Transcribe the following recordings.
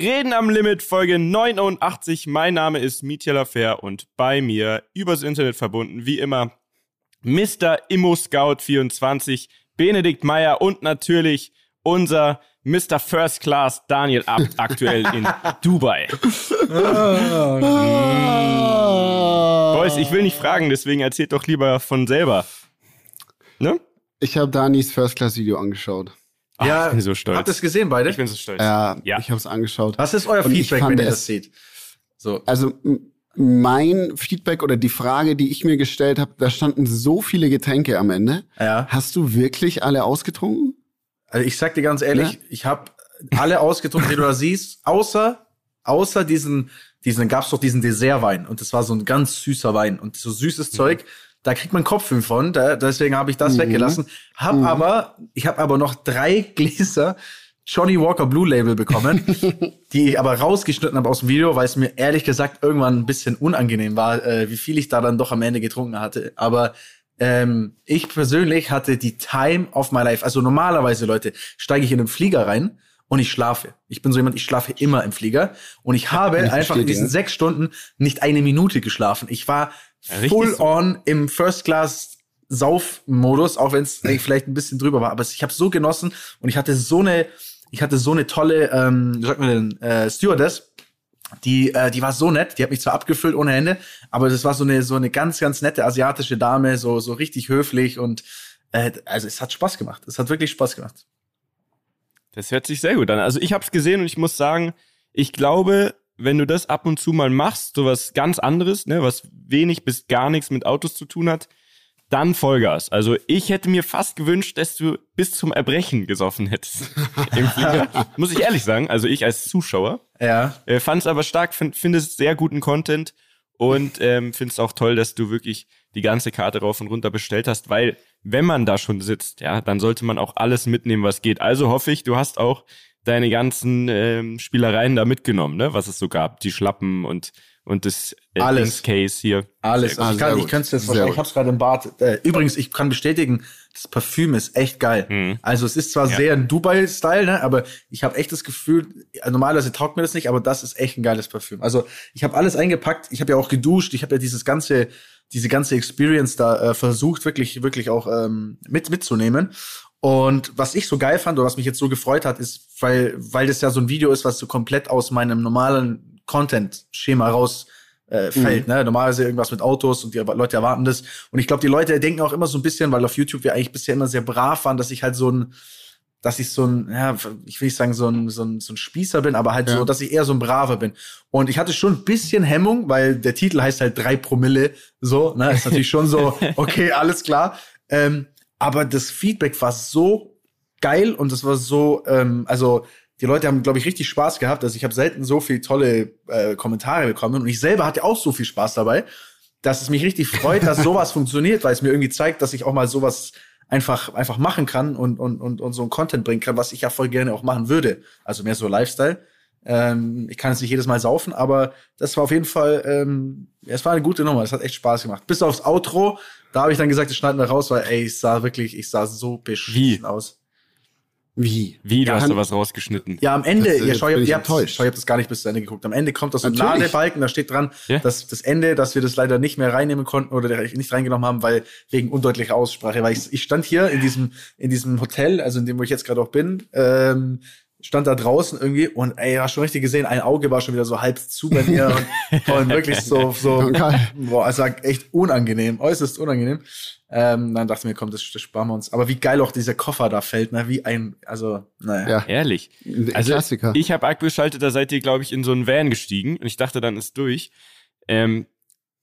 Reden am Limit, Folge 89. Mein Name ist Mietje Lafer und bei mir übers Internet verbunden, wie immer, Mr. Immo Scout 24, Benedikt Meyer und natürlich unser Mr. First Class Daniel Abt aktuell in Dubai. Oh, Boys, ich will nicht fragen, deswegen erzählt doch lieber von selber. Ne? Ich habe Danis First Class Video angeschaut. Ach, ja, ich bin so stolz. Habt ihr es gesehen beide? Ich bin so stolz. Ja, ja. ich habe es angeschaut. Was ist euer Und Feedback, wenn ihr das seht? So. Also mein Feedback oder die Frage, die ich mir gestellt habe, da standen so viele Getränke am Ende. Ja. Hast du wirklich alle ausgetrunken? Also ich sag dir ganz ehrlich, ja? ich habe alle ausgetrunken, die du da siehst, außer außer diesen diesen gab's doch diesen Dessertwein und das war so ein ganz süßer Wein und so süßes mhm. Zeug da kriegt man Kopfweh von, da, deswegen habe ich das mhm. weggelassen. Hab mhm. aber, ich habe aber noch drei Gläser Johnny Walker Blue Label bekommen, die ich aber rausgeschnitten habe aus dem Video, weil es mir ehrlich gesagt irgendwann ein bisschen unangenehm war, äh, wie viel ich da dann doch am Ende getrunken hatte. Aber ähm, ich persönlich hatte die Time of my life. Also normalerweise, Leute, steige ich in den Flieger rein und ich schlafe. Ich bin so jemand, ich schlafe immer im Flieger. Und ich habe ich einfach in diesen sechs Stunden nicht eine Minute geschlafen. Ich war full so. on im First Class Saufmodus, auch wenn es vielleicht ein bisschen drüber war. Aber ich habe so genossen und ich hatte so eine, ich hatte so eine tolle, ähm, wie sagt man denn, äh, Stewardess. Die, äh, die war so nett, die hat mich zwar abgefüllt ohne Ende, aber das war so eine, so eine ganz, ganz nette asiatische Dame, so, so richtig höflich und äh, also es hat Spaß gemacht. Es hat wirklich Spaß gemacht. Das hört sich sehr gut an. Also ich habe es gesehen und ich muss sagen, ich glaube, wenn du das ab und zu mal machst, so was ganz anderes, ne, was wenig bis gar nichts mit Autos zu tun hat, dann Vollgas. Also ich hätte mir fast gewünscht, dass du bis zum Erbrechen gesoffen hättest im Flieger. Muss ich ehrlich sagen. Also ich als Zuschauer. Ja. Äh, Fand es aber stark, finde find es sehr guten Content und ähm, finde es auch toll, dass du wirklich die ganze Karte rauf und runter bestellt hast, weil wenn man da schon sitzt, ja, dann sollte man auch alles mitnehmen, was geht. Also hoffe ich, du hast auch deine ganzen ähm, Spielereien da mitgenommen, ne? Was es so gab, die Schlappen und und das äh, Alles. Case hier. Alles. Ah, ich kann, ich könnte es jetzt wahrscheinlich, ich hab's gerade im Bad. Äh, übrigens, ich kann bestätigen, das Parfüm ist echt geil. Mhm. Also es ist zwar ja. sehr ein Dubai-Style, ne, aber ich habe echt das Gefühl, normalerweise taugt mir das nicht, aber das ist echt ein geiles Parfüm. Also ich habe alles eingepackt, ich habe ja auch geduscht, ich habe ja dieses ganze, diese ganze Experience da äh, versucht, wirklich, wirklich auch ähm, mit mitzunehmen. Und was ich so geil fand oder was mich jetzt so gefreut hat, ist, weil, weil das ja so ein Video ist, was so komplett aus meinem normalen Content-Schema raus äh, fällt. Mhm. Ne? Normalerweise irgendwas mit Autos und die Leute erwarten das. Und ich glaube, die Leute denken auch immer so ein bisschen, weil auf YouTube wir eigentlich bisher immer sehr brav waren, dass ich halt so ein, dass ich so ein, ja, ich will nicht sagen, so ein, so ein, so ein Spießer bin, aber halt ja. so, dass ich eher so ein Braver bin. Und ich hatte schon ein bisschen Hemmung, weil der Titel heißt halt drei Promille, so, ne, ist natürlich schon so, okay, alles klar. Ähm, aber das Feedback war so geil und es war so, ähm, also die Leute haben, glaube ich, richtig Spaß gehabt. Also ich habe selten so viele tolle äh, Kommentare bekommen und ich selber hatte auch so viel Spaß dabei, dass es mich richtig freut, dass sowas funktioniert, weil es mir irgendwie zeigt, dass ich auch mal sowas einfach einfach machen kann und und und, und so ein Content bringen kann, was ich ja voll gerne auch machen würde. Also mehr so Lifestyle. Ähm, ich kann es nicht jedes Mal saufen, aber das war auf jeden Fall, ähm, es war eine gute Nummer. Es hat echt Spaß gemacht. Bis aufs Outro, da habe ich dann gesagt, das schneiden wir raus, weil ey, ich sah wirklich, ich sah so beschissen aus. Wie? Wie, du ja, hast da was rausgeschnitten? Ja, am Ende, das, ja, schau, ich, hab, schau, ich hab das gar nicht bis zu Ende geguckt. Am Ende kommt das so ein Ladebalken, da steht dran, ja? dass das Ende, dass wir das leider nicht mehr reinnehmen konnten oder nicht reingenommen haben, weil wegen undeutlicher Aussprache. Weil ich, ich stand hier in diesem, in diesem Hotel, also in dem, wo ich jetzt gerade auch bin, ähm, stand da draußen irgendwie und ey, hast schon richtig gesehen, ein Auge war schon wieder so halb zu bei mir und, und wirklich so, so, boah, es war echt unangenehm, äußerst unangenehm. Ähm, dann dachte ich mir, komm, das, das sparen wir uns. Aber wie geil auch dieser Koffer da fällt, ne? Wie ein, also, naja. Ja, ehrlich. Also, Klassiker. ich habe abgeschaltet, da seid ihr, glaube ich, in so einen Van gestiegen und ich dachte, dann ist durch. Ähm,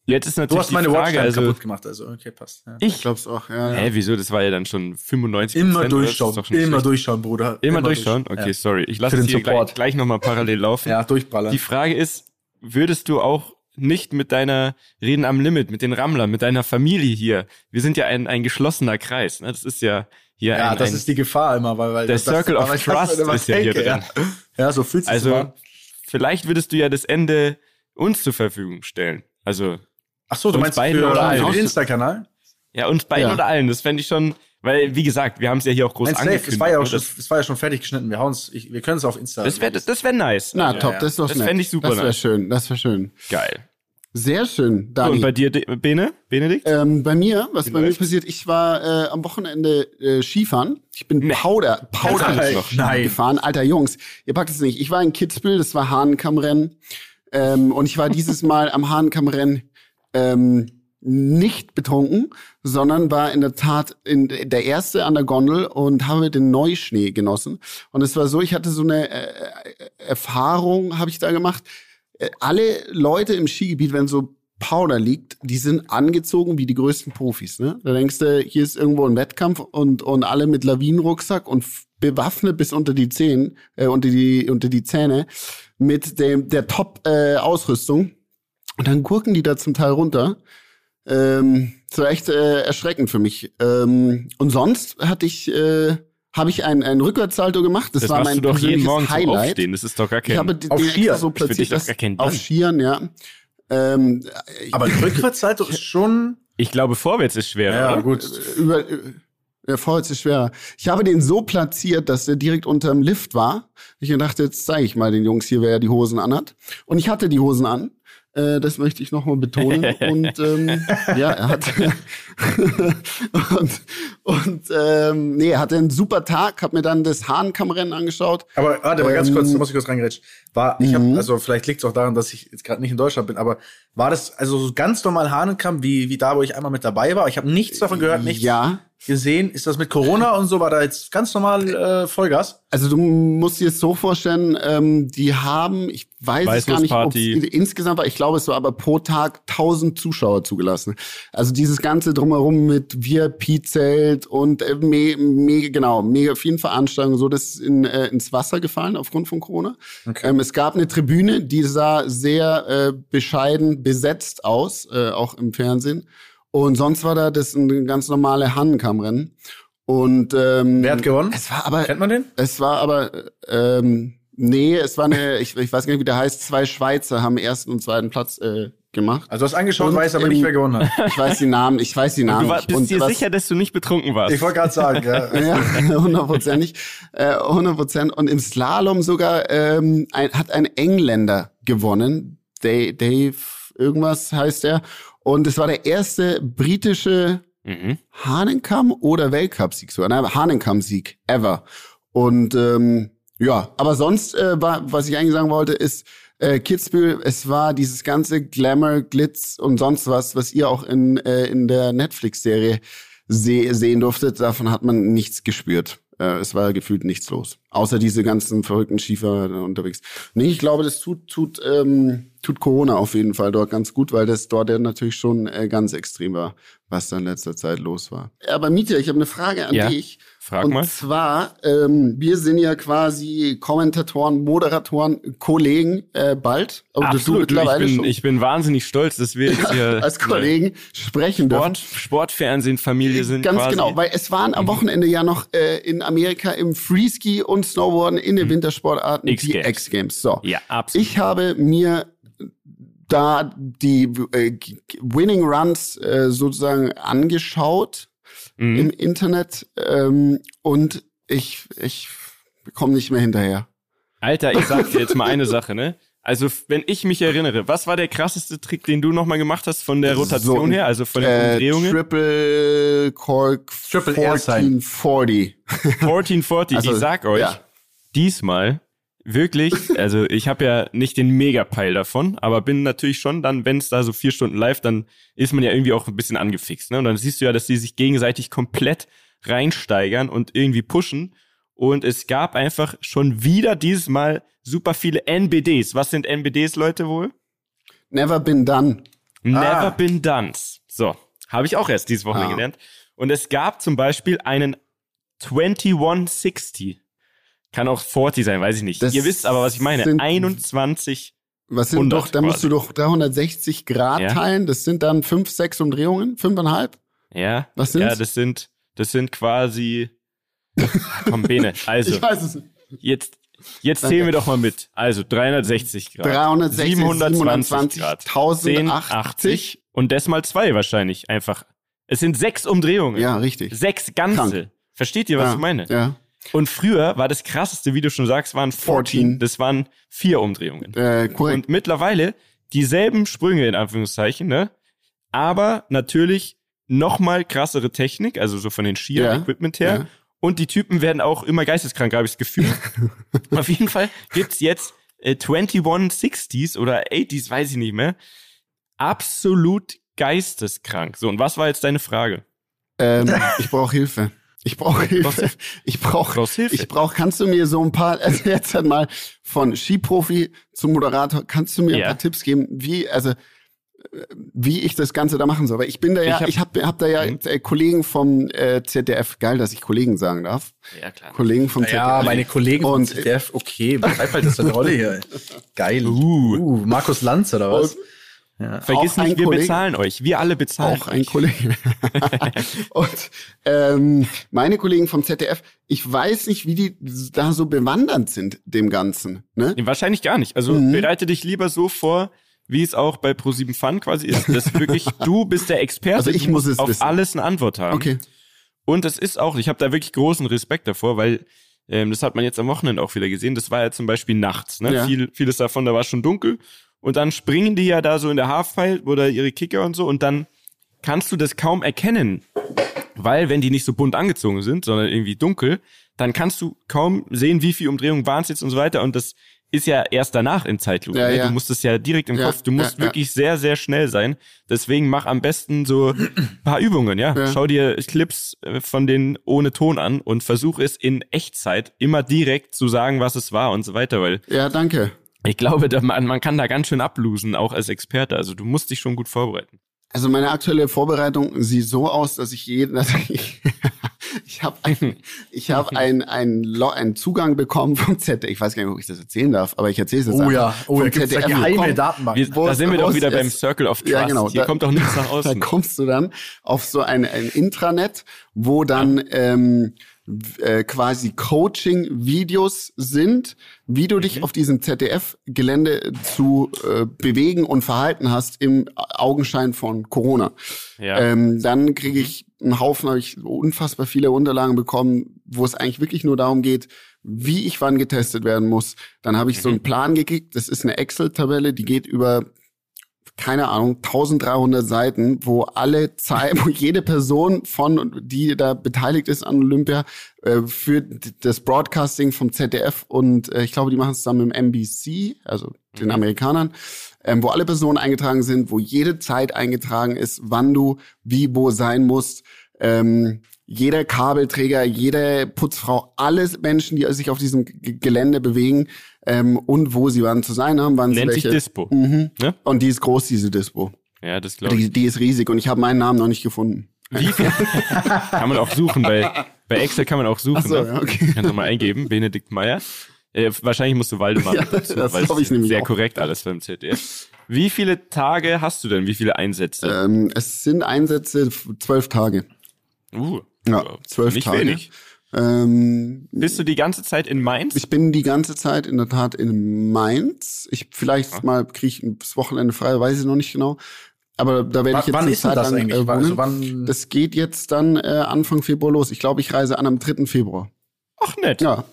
Jetzt ist natürlich du hast meine die Frage, also, kaputt gemacht, also okay, passt. Ja. Ich glaub's auch, ja, ja. Hä, wieso? Das war ja dann schon 95 Immer durchschauen, immer schlecht. durchschauen, Bruder. Immer, immer durchschauen? Okay, ja. sorry. Ich lasse es hier gleich, gleich nochmal parallel laufen. ja, durchballern. Die Frage ist, würdest du auch nicht mit deiner Reden am Limit, mit den Rammlern, mit deiner Familie hier. Wir sind ja ein, ein geschlossener Kreis. Ne? Das ist ja hier Ja, ein, das ein, ist die Gefahr immer, weil, weil der das, Circle of Trust ist ja hier drin. Ja, ja so fühlt sich Also vielleicht würdest du ja das Ende uns zur Verfügung stellen. Also Ach so, du meinst beiden für, oder allen. Insta-Kanal? Ja, uns beiden ja. oder allen. Das fände ich schon, Weil, wie gesagt, wir haben es ja hier auch groß Nein, angekündigt. Es war, ja auch schon, es war ja schon fertig geschnitten. Wir, hauen's, ich, wir können es auf Insta. Das wäre das wär nice. Na, top, ja, das ist doch Das fände ich super Das wäre schön, das wäre schön. Geil. Sehr schön, Dani. Und bei dir, Bene? Benedikt? Ähm, bei mir, was Wie bei mir passiert, ich war äh, am Wochenende äh, Skifahren. Ich bin nee. Powder, Powder Nein. gefahren. Alter Jungs, ihr packt es nicht. Ich war in Kitzbühel, das war Hahnkammrennen. Ähm, und ich war dieses Mal am Hahnkammrennen ähm, nicht betrunken, sondern war in der Tat in der erste an der Gondel und habe den Neuschnee genossen. Und es war so, ich hatte so eine äh, Erfahrung, habe ich da gemacht. Äh, alle Leute im Skigebiet, wenn so Powder liegt, die sind angezogen wie die größten Profis. Ne? Da denkst du, hier ist irgendwo ein Wettkampf und, und alle mit Lawinenrucksack und bewaffnet bis unter die Zehen, äh, unter die unter die Zähne mit dem der Top äh, Ausrüstung. Und dann gurken die da zum Teil runter ähm, das war echt äh, erschreckend für mich. Ähm, und sonst hatte ich, äh, habe ich ein, ein Rückwärtssalto gemacht. Das, das war mein du doch jeden Morgen Highlight. Aufstehen. Das ist doch gar kein. Ich habe auf Skier so platziert, das, auf Skiern, ja. Ähm, Aber ein Rückwärtssalto ist schon. Ich glaube, vorwärts ist schwerer. Ja, oder? gut. Über, ja, vorwärts ist schwerer. Ich habe den so platziert, dass er direkt unterm Lift war. Ich dachte, jetzt zeige ich mal den Jungs hier, wer die Hosen anhat. Und ich hatte die Hosen an. Äh, das möchte ich nochmal betonen. und ähm, ja, er hat und, und ähm, nee, er hatte einen super Tag, hab mir dann das Hahnkammrennen angeschaut. Aber warte mal ähm, ganz kurz, da muss ich kurz reingerätschen. War, ich habe, mhm. also vielleicht liegt es auch daran, dass ich jetzt gerade nicht in Deutschland bin, aber war das also so ganz normal Hahnenkamm, wie, wie da, wo ich einmal mit dabei war? Ich habe nichts davon gehört, nichts. Ja, gesehen. Ist das mit Corona und so? War da jetzt ganz normal äh, Vollgas? Also du musst dir es so vorstellen, ähm, die haben, ich weiß es gar nicht, ob insgesamt war, ich glaube es war aber pro Tag 1000 Zuschauer zugelassen. Also dieses ganze drumherum mit VIP-Zelt und äh, me, me, genau, mega vielen Veranstaltungen, so das ist in, äh, ins Wasser gefallen aufgrund von Corona. Okay. Ähm, es gab eine Tribüne, die sah sehr äh, bescheiden besetzt aus, äh, auch im Fernsehen. Und sonst war da das ein ganz normale Hannenkammrennen. Und ähm, wer hat gewonnen? Es war aber kennt man den? Es war aber ähm, nee, es war eine ich, ich weiß gar nicht wie der heißt. Zwei Schweizer haben ersten und zweiten Platz äh, gemacht. Also du hast angeschaut, und, weiß aber nicht, wer gewonnen hat. Ich weiß die Namen, ich weiß die Namen. Und du war, bist und dir was, sicher, dass du nicht betrunken warst? Ich wollte gerade sagen, ja. ja, hundertprozentig. Äh, hundert Prozent. Und im Slalom sogar ähm, ein, hat ein Engländer gewonnen. Dave, Dave irgendwas heißt er. Und es war der erste britische mhm. Hahnenkamm- oder Weltcup-Sieg sogar. Nein, Hahnenkamm-Sieg ever. Und ähm, ja, aber sonst, äh, war, was ich eigentlich sagen wollte, ist, äh, Kitzbühel, es war dieses ganze Glamour, Glitz und sonst was, was ihr auch in, äh, in der Netflix-Serie se sehen durftet. Davon hat man nichts gespürt. Äh, es war gefühlt nichts los. Außer diese ganzen verrückten Schiefer unterwegs. Nee, ich glaube, das tut, tut, ähm, tut Corona auf jeden Fall dort ganz gut, weil das dort ja natürlich schon äh, ganz extrem war, was da in letzter Zeit los war. Aber Mietja, ich habe eine Frage an ja. dich. Frag und mal. Und zwar, ähm, wir sind ja quasi Kommentatoren, Moderatoren, Kollegen äh, bald. Aber Absolut, du mittlerweile ich, bin, schon. ich bin wahnsinnig stolz, dass wir jetzt hier als Kollegen sprechen Sport, dürfen. Sportfernsehen, Familie sind. Ganz quasi. genau, weil es waren am mhm. Wochenende ja noch äh, in Amerika im Freeski und Snowboarden in den mhm. Wintersportarten die X-Games. So. Ja, absolut. Ich habe mir da die äh, Winning Runs äh, sozusagen angeschaut mhm. im Internet ähm, und ich, ich komme nicht mehr hinterher. Alter, ich sag dir jetzt mal eine Sache, ne? Also, wenn ich mich erinnere, was war der krasseste Trick, den du nochmal gemacht hast von der Rotation so, her, also von den äh, Umdrehungen? Triple Cork Triple 1440. 1440, also, ich sag euch, ja. diesmal wirklich, also ich habe ja nicht den Mega-Peil davon, aber bin natürlich schon dann, wenn es da so vier Stunden live, dann ist man ja irgendwie auch ein bisschen angefixt. Ne? Und dann siehst du ja, dass die sich gegenseitig komplett reinsteigern und irgendwie pushen. Und es gab einfach schon wieder dieses Mal super viele NBDs. Was sind NBDs, Leute, wohl? Never been done. Never ah. been done. So, habe ich auch erst dieses Wochenende ah. gelernt. Und es gab zum Beispiel einen 2160. Kann auch 40 sein, weiß ich nicht. Das Ihr wisst aber, was ich meine. 21. Was sind doch, da musst du doch 360 Grad ja. teilen. Das sind dann 5, 6 Umdrehungen, 5,5? Ja. Was sind Ja, das sind, das sind quasi, komm, Bene, also. ich weiß es nicht. Jetzt, jetzt zählen wir doch mal mit. Also 360 Grad. 360, 720 Grad. 1080. Und das mal zwei wahrscheinlich. Einfach Es sind sechs Umdrehungen. Ja, richtig. Sechs ganze. Krank. Versteht ihr, was ja, ich meine? Ja. Und früher war das krasseste, wie du schon sagst, waren 14. 14. Das waren vier Umdrehungen. Äh, korrekt. Und mittlerweile dieselben Sprünge in Anführungszeichen, ne? Aber natürlich noch mal krassere Technik, also so von den Skier-Equipment her. Ja. Und die Typen werden auch immer geisteskrank, habe ich das Gefühl. Auf jeden Fall gibt's jetzt äh, 2160s oder 80s, weiß ich nicht mehr. Absolut geisteskrank. So, und was war jetzt deine Frage? Ähm, ich brauche Hilfe. Ich brauche Hilfe. Ich brauche Hilfe. Ich brauche, kannst du mir so ein paar, also jetzt halt mal von Skiprofi zum Moderator, kannst du mir ja. ein paar Tipps geben, wie, also, wie ich das Ganze da machen soll. Weil ich bin da ja, ich habe hab, hab da ja mhm. äh, Kollegen vom äh, ZDF, geil, dass ich Kollegen sagen darf. Ja, klar. Kollegen vom ZDF. Ja, meine Kollegen vom ZDF, okay, bleib halt das eine Rolle hier. Geil. Uh, uh Markus Lanz oder was? Und, ja. Vergiss nicht, wir Kollege, bezahlen euch. Wir alle bezahlen Auch ein Kollege. und ähm, meine Kollegen vom ZDF, ich weiß nicht, wie die da so bewandert sind, dem Ganzen. Ne? Nee, wahrscheinlich gar nicht. Also mhm. bereite dich lieber so vor, wie es auch bei Pro7 Fun quasi ist, dass wirklich du bist der Experte, also ich muss es auf wissen. alles eine Antwort haben. Okay. Und das ist auch, ich habe da wirklich großen Respekt davor, weil ähm, das hat man jetzt am Wochenende auch wieder gesehen. Das war ja zum Beispiel nachts. Ne? Ja. Viel, vieles davon, da war schon dunkel und dann springen die ja da so in der Halfpipe oder ihre Kicker und so und dann kannst du das kaum erkennen, weil wenn die nicht so bunt angezogen sind, sondern irgendwie dunkel, dann kannst du kaum sehen, wie viel Umdrehungen waren es jetzt und so weiter und das ist ja erst danach in Zeitlupe. Ja, ne? ja. Du musst es ja direkt im ja, Kopf, du musst wirklich sehr, sehr schnell sein. Deswegen mach am besten so paar Übungen, ja. Schau dir Clips äh, von denen ohne Ton an und versuch es in Echtzeit immer direkt zu sagen, was es war und so weiter, weil. Ja, danke ich glaube, man, man kann da ganz schön ablosen, auch als Experte. Also du musst dich schon gut vorbereiten. Also meine aktuelle Vorbereitung sieht so aus, dass ich jeden, dass ich, ich habe ein, ich habe ein, ein, einen Zugang bekommen vom ZDF. Ich weiß gar nicht, ob ich das erzählen darf, aber ich erzähle es jetzt Oh ja, oh, da gibt's geheime Datenbank. Wir, da sind wir doch wieder beim Circle of Trust. Ja, genau. Hier da, kommt doch nichts nach außen. Da kommst du dann auf so ein, ein Intranet, wo dann ja. ähm, äh, quasi Coaching-Videos sind, wie du dich mhm. auf diesem ZDF-Gelände zu äh, bewegen und verhalten hast im Augenschein von Corona. Ja. Ähm, dann kriege ich einen Haufen, habe ich unfassbar viele Unterlagen bekommen, wo es eigentlich wirklich nur darum geht, wie ich wann getestet werden muss. Dann habe ich mhm. so einen Plan gekriegt. Das ist eine Excel-Tabelle, die geht über keine Ahnung, 1300 Seiten, wo alle Zeit, wo jede Person von, die da beteiligt ist an Olympia, äh, für das Broadcasting vom ZDF und äh, ich glaube, die machen es zusammen mit dem NBC, also den mhm. Amerikanern, ähm, wo alle Personen eingetragen sind, wo jede Zeit eingetragen ist, wann du wie wo sein musst. Ähm, jeder Kabelträger, jede Putzfrau, alles Menschen, die sich auf diesem Gelände bewegen ähm, und wo sie wann zu sein haben. Wann Nennt sie welche, sich Dispo. Mhm. Ne? Und die ist groß, diese Dispo. Ja, das glaube ich. Die, die ist riesig und ich habe meinen Namen noch nicht gefunden. Wie viel? kann man auch suchen, bei, bei Excel kann man auch suchen. Ach so, ne? ja, okay. Kannst du mal eingeben, Benedikt Meyer. Äh, wahrscheinlich musst du Waldemar ja, dazu, das weil ich nämlich sehr auch. korrekt alles beim ZDF. Wie viele Tage hast du denn? Wie viele Einsätze? Ähm, es sind Einsätze zwölf Tage. Uh, ja, zwölf nicht Tage. Wenig. Ähm, Bist du die ganze Zeit in Mainz? Ich bin die ganze Zeit in der Tat in Mainz. Ich vielleicht ja. mal kriege ich das Wochenende frei, weiß ich noch nicht genau. Aber da werde ich jetzt wann eine Zeit das lang äh, wohnen. Also wann das geht jetzt dann äh, Anfang Februar los. Ich glaube, ich reise an am 3. Februar. Ach nett. Ja.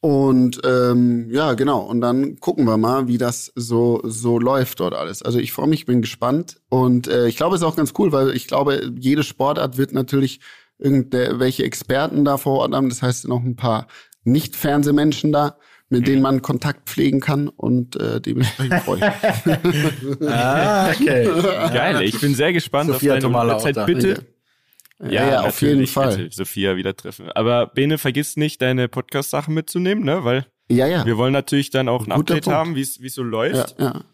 Und ähm, ja, genau. Und dann gucken wir mal, wie das so so läuft dort alles. Also ich freue mich, bin gespannt und äh, ich glaube, es ist auch ganz cool, weil ich glaube, jede Sportart wird natürlich irgendwelche Experten da vor Ort haben. Das heißt, noch ein paar Nicht-Fernsehmenschen da, mit denen man Kontakt pflegen kann und äh, dementsprechend freue ich mich. ah, okay. Geil, ich bin sehr gespannt Sophia auf deine Zeit. Bitte. Ja, ja auf jeden Fall. Sophia wieder treffen. Aber Bene, vergiss nicht, deine Podcast-Sachen mitzunehmen, ne? Weil ja, ja. wir wollen natürlich dann auch ein Guter Update Punkt. haben, wie es so läuft. Ja, ja.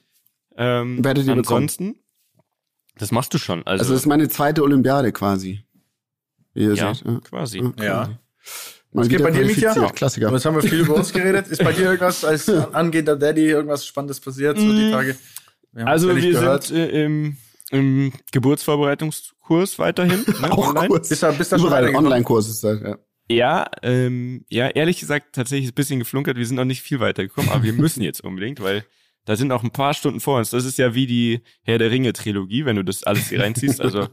Ähm, Werdet ihr ansonsten, bekommen. das machst du schon. Also, also das ist meine zweite Olympiade quasi. Wie ihr ja, seht. Ja, quasi. Okay. Ja. Was geht bei dir, Micha? Klassiker. Jetzt haben wir viel über uns geredet. Ist bei dir irgendwas als angehender Daddy irgendwas Spannendes passiert, so die mm. Tage? Wir also wir gehört. sind äh, im, im Geburtsvorbereitungskurs weiterhin. Ne, Auch online. Kurs. Bist du, bist du schon Online-Kurs ist das, ja. Ja, ähm, ja, ehrlich gesagt, tatsächlich ein bisschen geflunkert. Wir sind noch nicht viel weitergekommen, aber wir müssen jetzt unbedingt, weil da sind auch ein paar Stunden vor uns. Das ist ja wie die Herr der Ringe Trilogie, wenn du das alles hier reinziehst. Also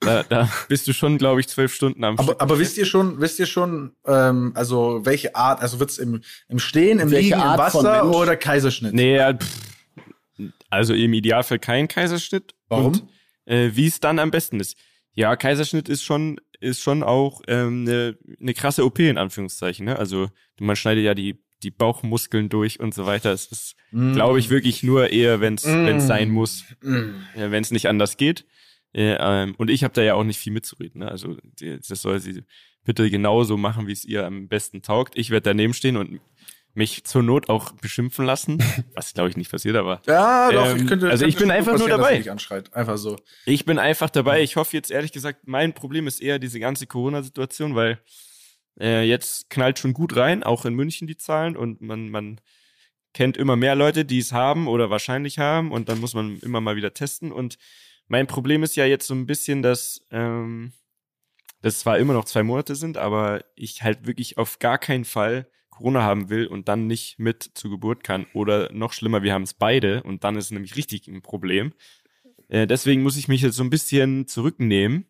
Da, da bist du schon, glaube ich, zwölf Stunden am aber, Aber wisst ihr schon, wisst ihr schon, ähm, also welche Art, also wird's im, im Stehen, im welche Liegen, Art im Wasser oder Kaiserschnitt? Nee, also im Idealfall kein Kaiserschnitt. Warum? Und, äh, Wie es dann am besten ist. Ja, Kaiserschnitt ist schon, ist schon auch ähm, eine ne krasse OP in Anführungszeichen. Ne? Also man schneidet ja die die Bauchmuskeln durch und so weiter. Es ist, mm. glaube ich, wirklich nur eher, wenn es mm. sein muss, mm. ja, wenn es nicht anders geht. Äh, ähm, und ich habe da ja auch nicht viel mitzureden. Ne? Also die, das soll sie bitte genauso machen, wie es ihr am besten taugt. Ich werde daneben stehen und mich zur Not auch beschimpfen lassen, was glaube ich nicht passiert, aber ja, doch, ähm, ich könnte, also ich bin einfach nur dabei. Einfach so. Ich bin einfach dabei. Ich hoffe jetzt ehrlich gesagt, mein Problem ist eher diese ganze Corona-Situation, weil äh, jetzt knallt schon gut rein, auch in München die Zahlen und man man kennt immer mehr Leute, die es haben oder wahrscheinlich haben und dann muss man immer mal wieder testen und mein Problem ist ja jetzt so ein bisschen, dass ähm, das zwar immer noch zwei Monate sind, aber ich halt wirklich auf gar keinen Fall Corona haben will und dann nicht mit zur Geburt kann. Oder noch schlimmer, wir haben es beide und dann ist es nämlich richtig ein Problem. Äh, deswegen muss ich mich jetzt so ein bisschen zurücknehmen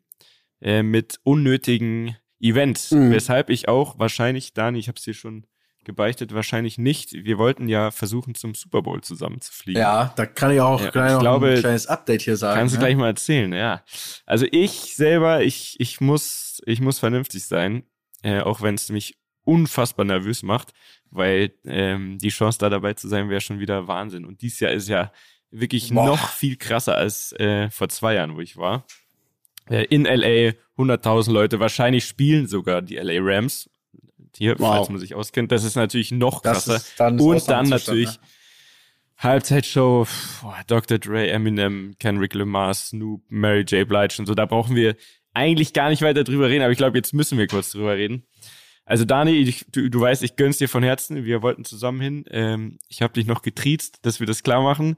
äh, mit unnötigen Events, mhm. weshalb ich auch wahrscheinlich, Dani, ich habe es dir schon gebeichtet, wahrscheinlich nicht. Wir wollten ja versuchen, zum Super Bowl zusammen zu fliegen. Ja, da kann ich auch, ja, kann ich glaube, ein kleines Update hier sagen. Kannst du ne? gleich mal erzählen, ja. Also ich selber, ich, ich muss, ich muss vernünftig sein, äh, auch wenn es mich unfassbar nervös macht, weil ähm, die Chance da dabei zu sein wäre schon wieder Wahnsinn. Und dieses Jahr ist ja wirklich Boah. noch viel krasser als äh, vor zwei Jahren, wo ich war. Äh, in LA 100.000 Leute, wahrscheinlich spielen sogar die LA Rams hier, wow. falls man sich auskennt. Das ist natürlich noch krasser. Dann und dann natürlich ne? Halbzeitshow, boah, Dr. Dre, Eminem, Kendrick Lamar, Snoop, Mary J. Blige und so. Da brauchen wir eigentlich gar nicht weiter drüber reden, aber ich glaube, jetzt müssen wir kurz drüber reden. Also Dani, ich, du, du weißt, ich gönn's dir von Herzen. Wir wollten zusammen hin. Ähm, ich habe dich noch getriezt, dass wir das klar machen.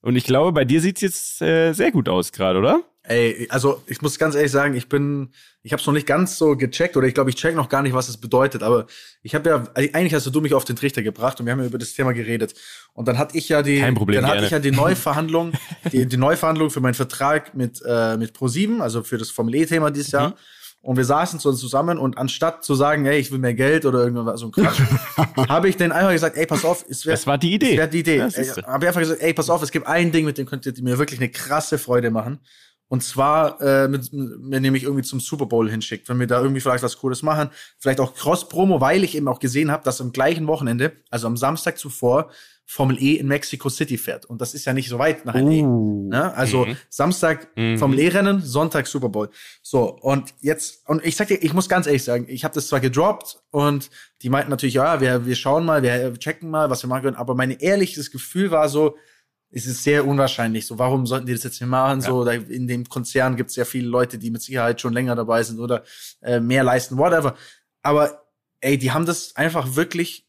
Und ich glaube, bei dir sieht's jetzt äh, sehr gut aus gerade, oder? Ey, also ich muss ganz ehrlich sagen, ich bin, ich habe es noch nicht ganz so gecheckt oder ich glaube, ich check noch gar nicht, was es bedeutet. Aber ich habe ja, eigentlich hast du mich auf den Trichter gebracht und wir haben ja über das Thema geredet. Und dann hatte ich ja die, Kein Problem, dann gerne. hatte ich ja die Neuverhandlung, die, die Neuverhandlung für meinen Vertrag mit äh, mit Pro7, also für das Formel E-Thema dieses Jahr. Mhm. Und wir saßen so zusammen und anstatt zu sagen, ey, ich will mehr Geld oder irgendwas so ein Quatsch, habe ich denen einfach gesagt, ey, pass auf, es wäre Das war die Idee. Es wäre die Idee. Ja, habe einfach gesagt, ey, pass auf, es gibt ein Ding, mit dem könnt ihr mir wirklich eine krasse Freude machen. Und zwar, äh, mit, mir nämlich irgendwie zum Super Bowl hinschickt, wenn wir da irgendwie vielleicht was Cooles machen. Vielleicht auch Cross-Promo, weil ich eben auch gesehen habe, dass am gleichen Wochenende, also am Samstag zuvor, Formel E in Mexico City fährt. Und das ist ja nicht so weit nach LA. Uh, ne? Also mhm. Samstag mhm. Formel E-Rennen, Sonntag Super Bowl. So, und jetzt, und ich sag dir, ich muss ganz ehrlich sagen, ich habe das zwar gedroppt und die meinten natürlich, ja, wir, wir schauen mal, wir checken mal, was wir machen können, aber mein ehrliches Gefühl war so, es ist sehr unwahrscheinlich. So, warum sollten die das jetzt nicht machen? Ja. So, in dem Konzern gibt es ja viele Leute, die mit Sicherheit schon länger dabei sind oder äh, mehr leisten, whatever. Aber ey, die haben das einfach wirklich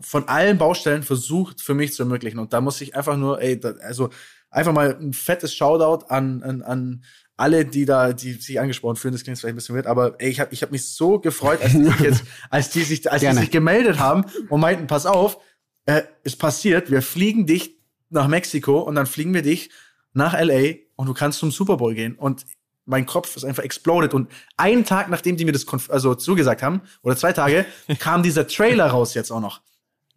von allen Baustellen versucht für mich zu ermöglichen. Und da muss ich einfach nur, ey, da, also einfach mal ein fettes Shoutout an, an, an alle, die da, die sich angesprochen fühlen, das klingt vielleicht ein bisschen weird, aber ey, ich habe ich hab mich so gefreut, als die sich jetzt, als die sich, als die sich gemeldet haben und meinten, pass auf, äh, es passiert, wir fliegen dich nach Mexiko und dann fliegen wir dich nach LA und du kannst zum Super Bowl gehen. Und mein Kopf ist einfach exploded. Und einen Tag, nachdem die mir das also zugesagt haben, oder zwei Tage, kam dieser Trailer raus jetzt auch noch.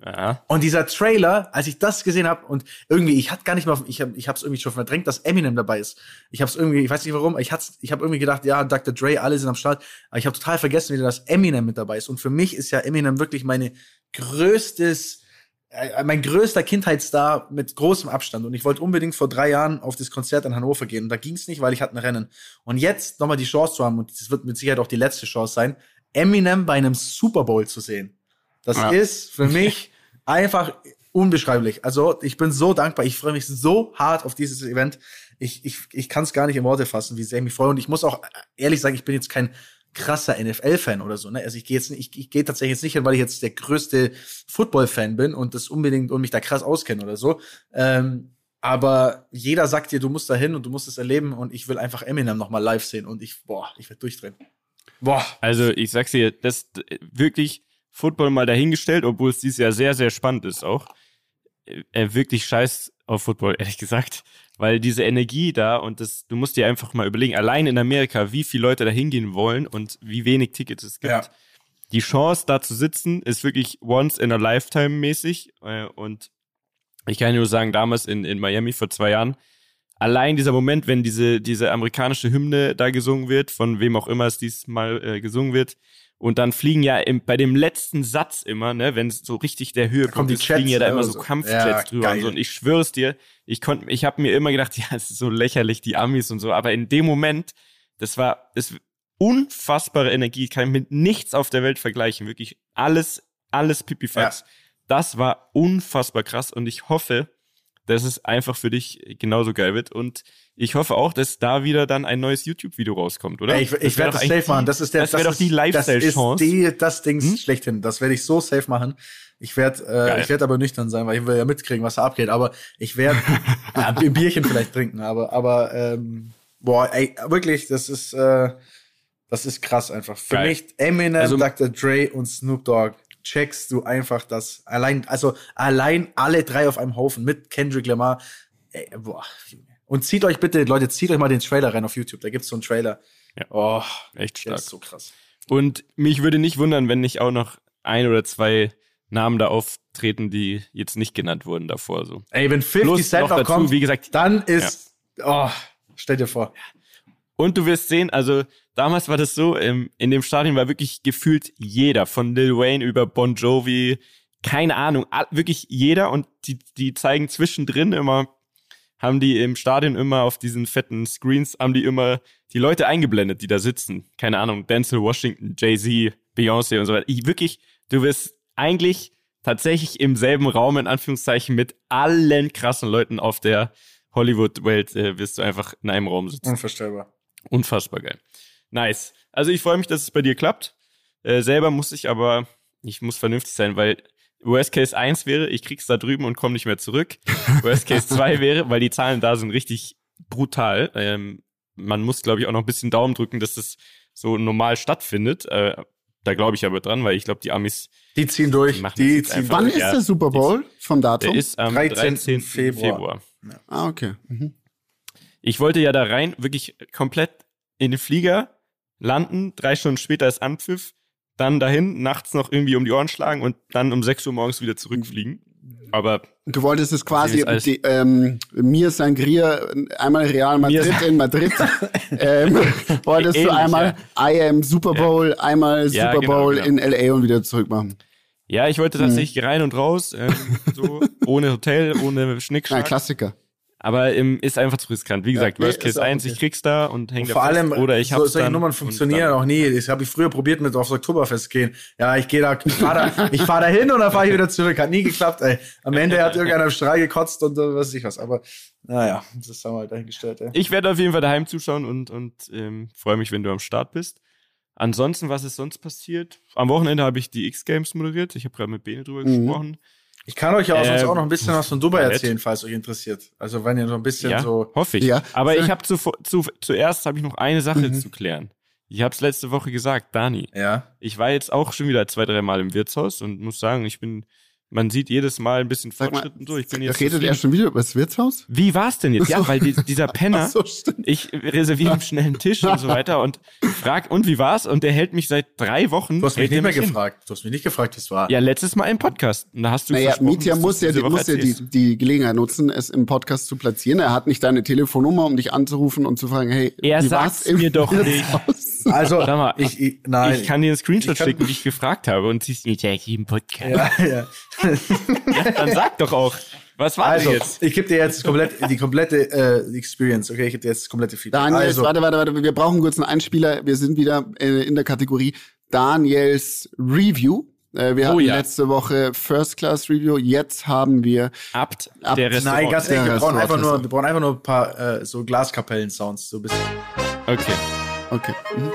Ja. Und dieser Trailer, als ich das gesehen habe und irgendwie, ich hatte gar nicht mehr, auf, ich habe ich hab's irgendwie schon verdrängt, dass Eminem dabei ist. Ich habe es irgendwie, ich weiß nicht warum, ich hat's, ich habe irgendwie gedacht, ja, Dr. Dre, alle sind am Start, aber ich habe total vergessen, wieder, dass Eminem mit dabei ist. Und für mich ist ja Eminem wirklich meine größtes mein größter Kindheitsstar mit großem Abstand. Und ich wollte unbedingt vor drei Jahren auf das Konzert in Hannover gehen. Und da ging es nicht, weil ich hatte ein Rennen. Und jetzt nochmal die Chance zu haben, und das wird mit Sicherheit auch die letzte Chance sein, Eminem bei einem Super Bowl zu sehen. Das ja. ist für mich einfach unbeschreiblich. Also ich bin so dankbar. Ich freue mich so hart auf dieses Event. Ich, ich, ich kann es gar nicht in Worte fassen, wie sehr ich mich freue. Und ich muss auch ehrlich sagen, ich bin jetzt kein krasser NFL-Fan oder so. Ne? Also ich gehe jetzt, ich, ich gehe tatsächlich jetzt nicht hin, weil ich jetzt der größte Football-Fan bin und das unbedingt und mich da krass auskenne oder so. Ähm, aber jeder sagt dir, du musst da hin und du musst es erleben und ich will einfach Eminem nochmal live sehen und ich, boah, ich werde durchdrehen. Boah. Also ich sag's dir, das wirklich Football mal dahingestellt, obwohl es dieses Jahr sehr, sehr spannend ist auch. Äh, wirklich scheiß auf Football, ehrlich gesagt. Weil diese Energie da und das, du musst dir einfach mal überlegen, allein in Amerika, wie viele Leute da hingehen wollen und wie wenig Tickets es gibt. Ja. Die Chance, da zu sitzen, ist wirklich once in a lifetime mäßig. Äh, und ich kann nur sagen, damals in, in Miami vor zwei Jahren, allein dieser Moment, wenn diese, diese amerikanische Hymne da gesungen wird, von wem auch immer es diesmal äh, gesungen wird, und dann fliegen ja im, bei dem letzten Satz immer, ne, wenn so richtig der Höhepunkt ist, fliegen ja da immer so Kampfjets ja, drüber geil. und so. Und ich schwöre dir, ich konnte, ich habe mir immer gedacht, ja, es ist so lächerlich, die Amis und so. Aber in dem Moment, das war, das unfassbare Energie, kann ich mit nichts auf der Welt vergleichen. Wirklich alles, alles Pipifax. Ja. Das war unfassbar krass und ich hoffe, dass es einfach für dich genauso geil wird. Und ich hoffe auch, dass da wieder dann ein neues YouTube-Video rauskommt, oder? Ey, ich, ich werde das safe machen. Das ist der, das, wäre doch die Lifestyle-Chance. Das ist das Ding hm? schlechthin. Das werde ich so safe machen. Ich werde, äh, ich werde aber nüchtern sein, weil ich will ja mitkriegen, was da abgeht. Aber ich werde ja, ein Bierchen vielleicht trinken. Aber, aber ähm, boah, ey, wirklich, das ist, äh, das ist krass einfach. Für Geil. mich Eminem, also, Dr. Dre und Snoop Dogg checkst du einfach das allein, also allein alle drei auf einem Haufen mit Kendrick Lamar. Ey, boah. Und zieht euch bitte, Leute, zieht euch mal den Trailer rein auf YouTube. Da gibt's so einen Trailer. Ja. Oh, echt stark. ist so krass. Und mich würde nicht wundern, wenn nicht auch noch ein oder zwei Namen da auftreten, die jetzt nicht genannt wurden davor. So. Ey, wenn 50 Plus Cent noch, dazu, kommt, wie gesagt, dann ist, ja. oh, stell dir vor. Und du wirst sehen, also damals war das so, im, in dem Stadion war wirklich gefühlt jeder, von Lil Wayne über Bon Jovi, keine Ahnung, wirklich jeder und die, die zeigen zwischendrin immer, haben die im Stadion immer auf diesen fetten Screens, haben die immer die Leute eingeblendet, die da sitzen. Keine Ahnung, Denzel Washington, Jay-Z, Beyoncé und so weiter. Ich wirklich, du wirst eigentlich tatsächlich im selben Raum, in Anführungszeichen, mit allen krassen Leuten auf der Hollywood-Welt, äh, wirst du einfach in einem Raum sitzen. Unvorstellbar. Unfassbar geil. Nice. Also ich freue mich, dass es bei dir klappt. Äh, selber muss ich aber, ich muss vernünftig sein, weil Worst Case 1 wäre, ich krieg's da drüben und komme nicht mehr zurück. Worst Case 2 wäre, weil die Zahlen da sind richtig brutal. Ähm, man muss, glaube ich, auch noch ein bisschen Daumen drücken, dass das so normal stattfindet. Äh, da glaube ich aber dran, weil ich glaube, die Amis. Die ziehen durch. Die, die ziehen. Wann ist der Super Bowl vom Datum? Der ist am 13. 13. Februar. Februar. Ja. Ah, okay. Mhm. Ich wollte ja da rein, wirklich komplett in den Flieger landen, drei Stunden später ist Anpfiff, dann dahin, nachts noch irgendwie um die Ohren schlagen und dann um 6 Uhr morgens wieder zurückfliegen. Aber du wolltest es quasi die, ähm, mir Sangria einmal Real Madrid in Madrid ähm, wolltest Ähnlich, du einmal ja. I am Super Bowl ja. einmal Super ja, genau, Bowl genau. in LA und wieder zurück machen. Ja, ich wollte tatsächlich mhm. rein und raus, ähm, so ohne Hotel, ohne Schnickschnack. Ein Klassiker. Aber ähm, ist einfach zu riskant. Wie gesagt, ja, Worst Case 1, okay. ich krieg's da und häng da Vor fest, allem, oder ich hab's so, solche dann Nummern funktionieren auch nie. Das habe ich früher probiert mit aufs Oktoberfest gehen. Ja, ich gehe da, ich fahre da, ich fahr da hin und dann fahre ich wieder zurück. Hat nie geklappt, ey. Am Ende hat irgendeiner im Strahl gekotzt und äh, weiß ich was. Aber naja, das haben wir halt dahingestellt, ey. Ich werde auf jeden Fall daheim zuschauen und, und ähm, freue mich, wenn du am Start bist. Ansonsten, was ist sonst passiert? Am Wochenende habe ich die X-Games moderiert. Ich habe gerade mit Bene drüber mhm. gesprochen. Ich kann euch ja auch, ähm, auch noch ein bisschen was von Dubai erzählen, falls euch interessiert. Also wenn ihr so ein bisschen ja, so. Hoffe ich. Ja. Aber ich habe zu, zu, zuerst habe ich noch eine Sache mhm. zu klären. Ich habe es letzte Woche gesagt, Dani. Ja. Ich war jetzt auch schon wieder zwei, drei Mal im Wirtshaus und muss sagen, ich bin man sieht jedes Mal ein bisschen Fortschritt und so. Ich bin jetzt redet er schon wieder über das Wirtshaus? Wie war's denn jetzt? Ja, weil die, dieser Penner, so, ich reserviere einen schnellen Tisch und so weiter und frag, und wie war's? Und der hält mich seit drei Wochen. Du hast mich nicht mehr gefragt. Hin. Du hast mich nicht gefragt, wie es war. Ja, letztes Mal im Podcast. Und da hast du naja, Mietja muss ja, muss ja die, die Gelegenheit nutzen, es im Podcast zu platzieren. Er hat nicht deine Telefonnummer, um dich anzurufen und zu fragen, hey, er wie war's mir doch nicht. Also, Sag mal, ich, ich, nein, ich kann dir einen Screenshot schicken, wie ich gefragt habe und siehst der im Podcast. Ja, ja. Ja, dann sag doch auch. Was war also, jetzt? Ich gebe dir jetzt komplett, die komplette äh, Experience, okay? Ich gebe dir jetzt das komplette Feedback. Daniel, also. warte, warte, warte. Wir brauchen kurz einen Einspieler. Wir sind wieder äh, in der Kategorie Daniels Review. Äh, wir oh, hatten ja. letzte Woche First Class Review. Jetzt haben wir Abt, Abt der Nein, ganz ehrlich, wir brauchen einfach nur, wir brauchen einfach nur ein paar äh, so Glaskapellen-Sounds, so ein bisschen. Okay. Okay. Mhm.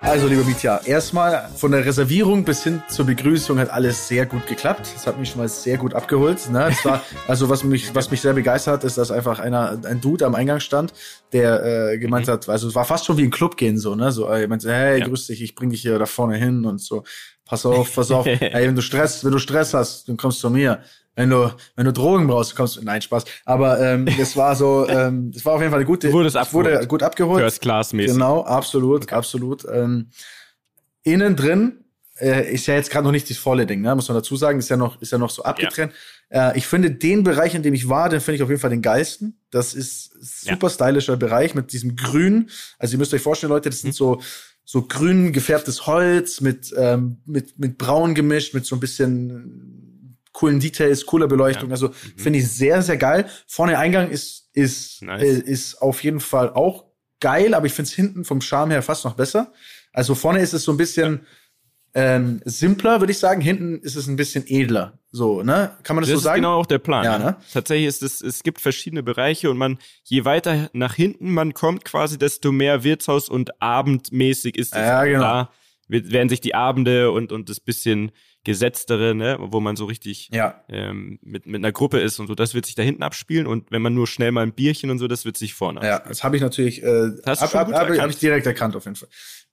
Also, lieber Mitya, erstmal von der Reservierung bis hin zur Begrüßung hat alles sehr gut geklappt. Das hat mich schon mal sehr gut abgeholt. Ne? War, also, was mich, was mich sehr begeistert hat, ist, dass einfach einer, ein Dude am Eingang stand, der äh, gemeint mhm. hat, also es war fast schon wie ein Club gehen, so, ne? So, er meinte, hey, ja. grüß dich, ich bring dich hier da vorne hin und so. Pass auf, pass auf. hey, wenn du Stress, wenn du Stress hast, dann kommst du zu mir. Wenn du, wenn du Drogen brauchst, kommst du. Nein, Spaß. Aber ähm, es war so, ähm, es war auf jeden Fall eine gute. Wurde es abgeholt. Wurde gut abgeholt. First Class mäßig. Genau, absolut, okay. absolut. Ähm, innen drin äh, ist ja jetzt gerade noch nicht das volle Ding, ne? muss man dazu sagen, ist ja noch, ist ja noch so abgetrennt. Ja. Äh, ich finde den Bereich, in dem ich war, den finde ich auf jeden Fall den geilsten. Das ist super ja. stylischer Bereich mit diesem Grün. Also ihr müsst euch vorstellen, Leute, das sind mhm. so so grün gefärbtes Holz mit ähm, mit mit braun gemischt, mit so ein bisschen coolen Details, cooler Beleuchtung. Ja. Also mhm. finde ich sehr sehr geil. Vorne Eingang ist ist nice. äh, ist auf jeden Fall auch geil, aber ich finde es hinten vom Charme her fast noch besser. Also vorne ist es so ein bisschen ähm, simpler, würde ich sagen. Hinten ist es ein bisschen edler. So, ne? Kann man das, das so sagen? Das ist genau auch der Plan. Ja, ne? Tatsächlich ist es, es gibt verschiedene Bereiche und man, je weiter nach hinten man kommt quasi, desto mehr Wirtshaus und abendmäßig ist es. Ja, genau. Da werden sich die Abende und, und das bisschen gesetztere, ne, wo man so richtig ja. ähm, mit, mit einer Gruppe ist und so, das wird sich da hinten abspielen und wenn man nur schnell mal ein Bierchen und so, das wird sich vorne Ja, das habe ich natürlich, äh, das ab, ab, ab, hab ich direkt erkannt auf jeden Fall.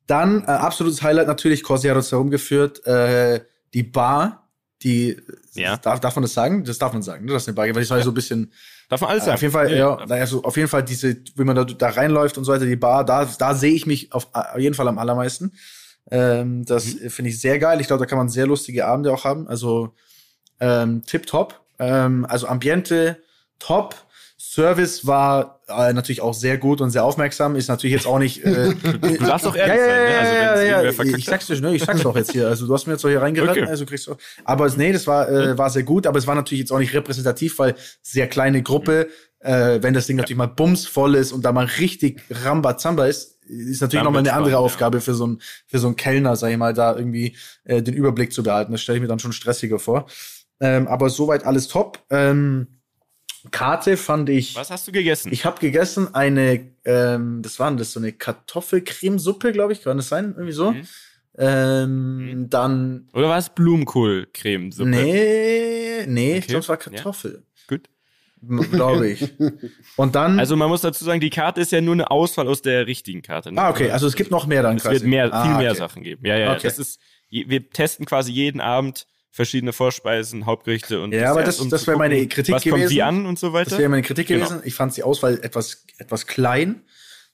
Dann äh, absolutes Highlight natürlich, Corsi hat uns herumgeführt, äh, die Bar, die ja. darf, darf man das sagen? Das darf man sagen, ne? Das ist eine Bar, weil ich war ja. so ein bisschen. Darf man alles sagen? Äh, auf jeden Fall, ja, ja also auf jeden Fall diese, wenn man da, da reinläuft und so weiter, die Bar, da, da sehe ich mich auf, auf jeden Fall am allermeisten. Ähm, das mhm. finde ich sehr geil. Ich glaube, da kann man sehr lustige Abende auch haben. Also ähm, tip top. Ähm, also Ambiente top. Service war äh, natürlich auch sehr gut und sehr aufmerksam. Ist natürlich jetzt auch nicht. Äh, du darfst doch ehrlich ja, sein, ne? Also, ja, ja, ja. Ich sag's dir, ne? Ich sag's doch jetzt hier. Also du hast mir jetzt so hier reingeraten, okay. also kriegst du. Aber nee, das war äh, war sehr gut, aber es war natürlich jetzt auch nicht repräsentativ, weil sehr kleine Gruppe. Äh, wenn das Ding natürlich mal bumsvoll ist und da mal richtig Rambazamba ist, ist natürlich nochmal eine andere Aufgabe für so ein für so ein Kellner, sag ich mal, da irgendwie äh, den Überblick zu behalten. Das stelle ich mir dann schon stressiger vor. Ähm, aber soweit alles top. Ähm, Karte fand ich. Was hast du gegessen? Ich habe gegessen eine, ähm, das war das so eine Kartoffelcremesuppe, glaube ich, kann das sein, irgendwie so. Mhm. Ähm, mhm. Dann. Oder war es Blumenkohlcremesuppe? Nee, nee, okay. ich glaube, es war Kartoffel. Glaube ich. Und dann. Also man muss dazu sagen, die Karte ist ja nur eine Auswahl aus der richtigen Karte. Ne? Ah, okay, also es gibt noch mehr dann quasi. Es wird mehr, ah, viel mehr Sachen geben. Ja, ja, okay. das ist, wir testen quasi jeden Abend verschiedene Vorspeisen, Hauptgerichte und Ja, aber das, um das wäre meine Kritik was gewesen. Was kommt wie an und so weiter? Das wäre meine Kritik genau. gewesen. Ich fand die Auswahl etwas, etwas klein.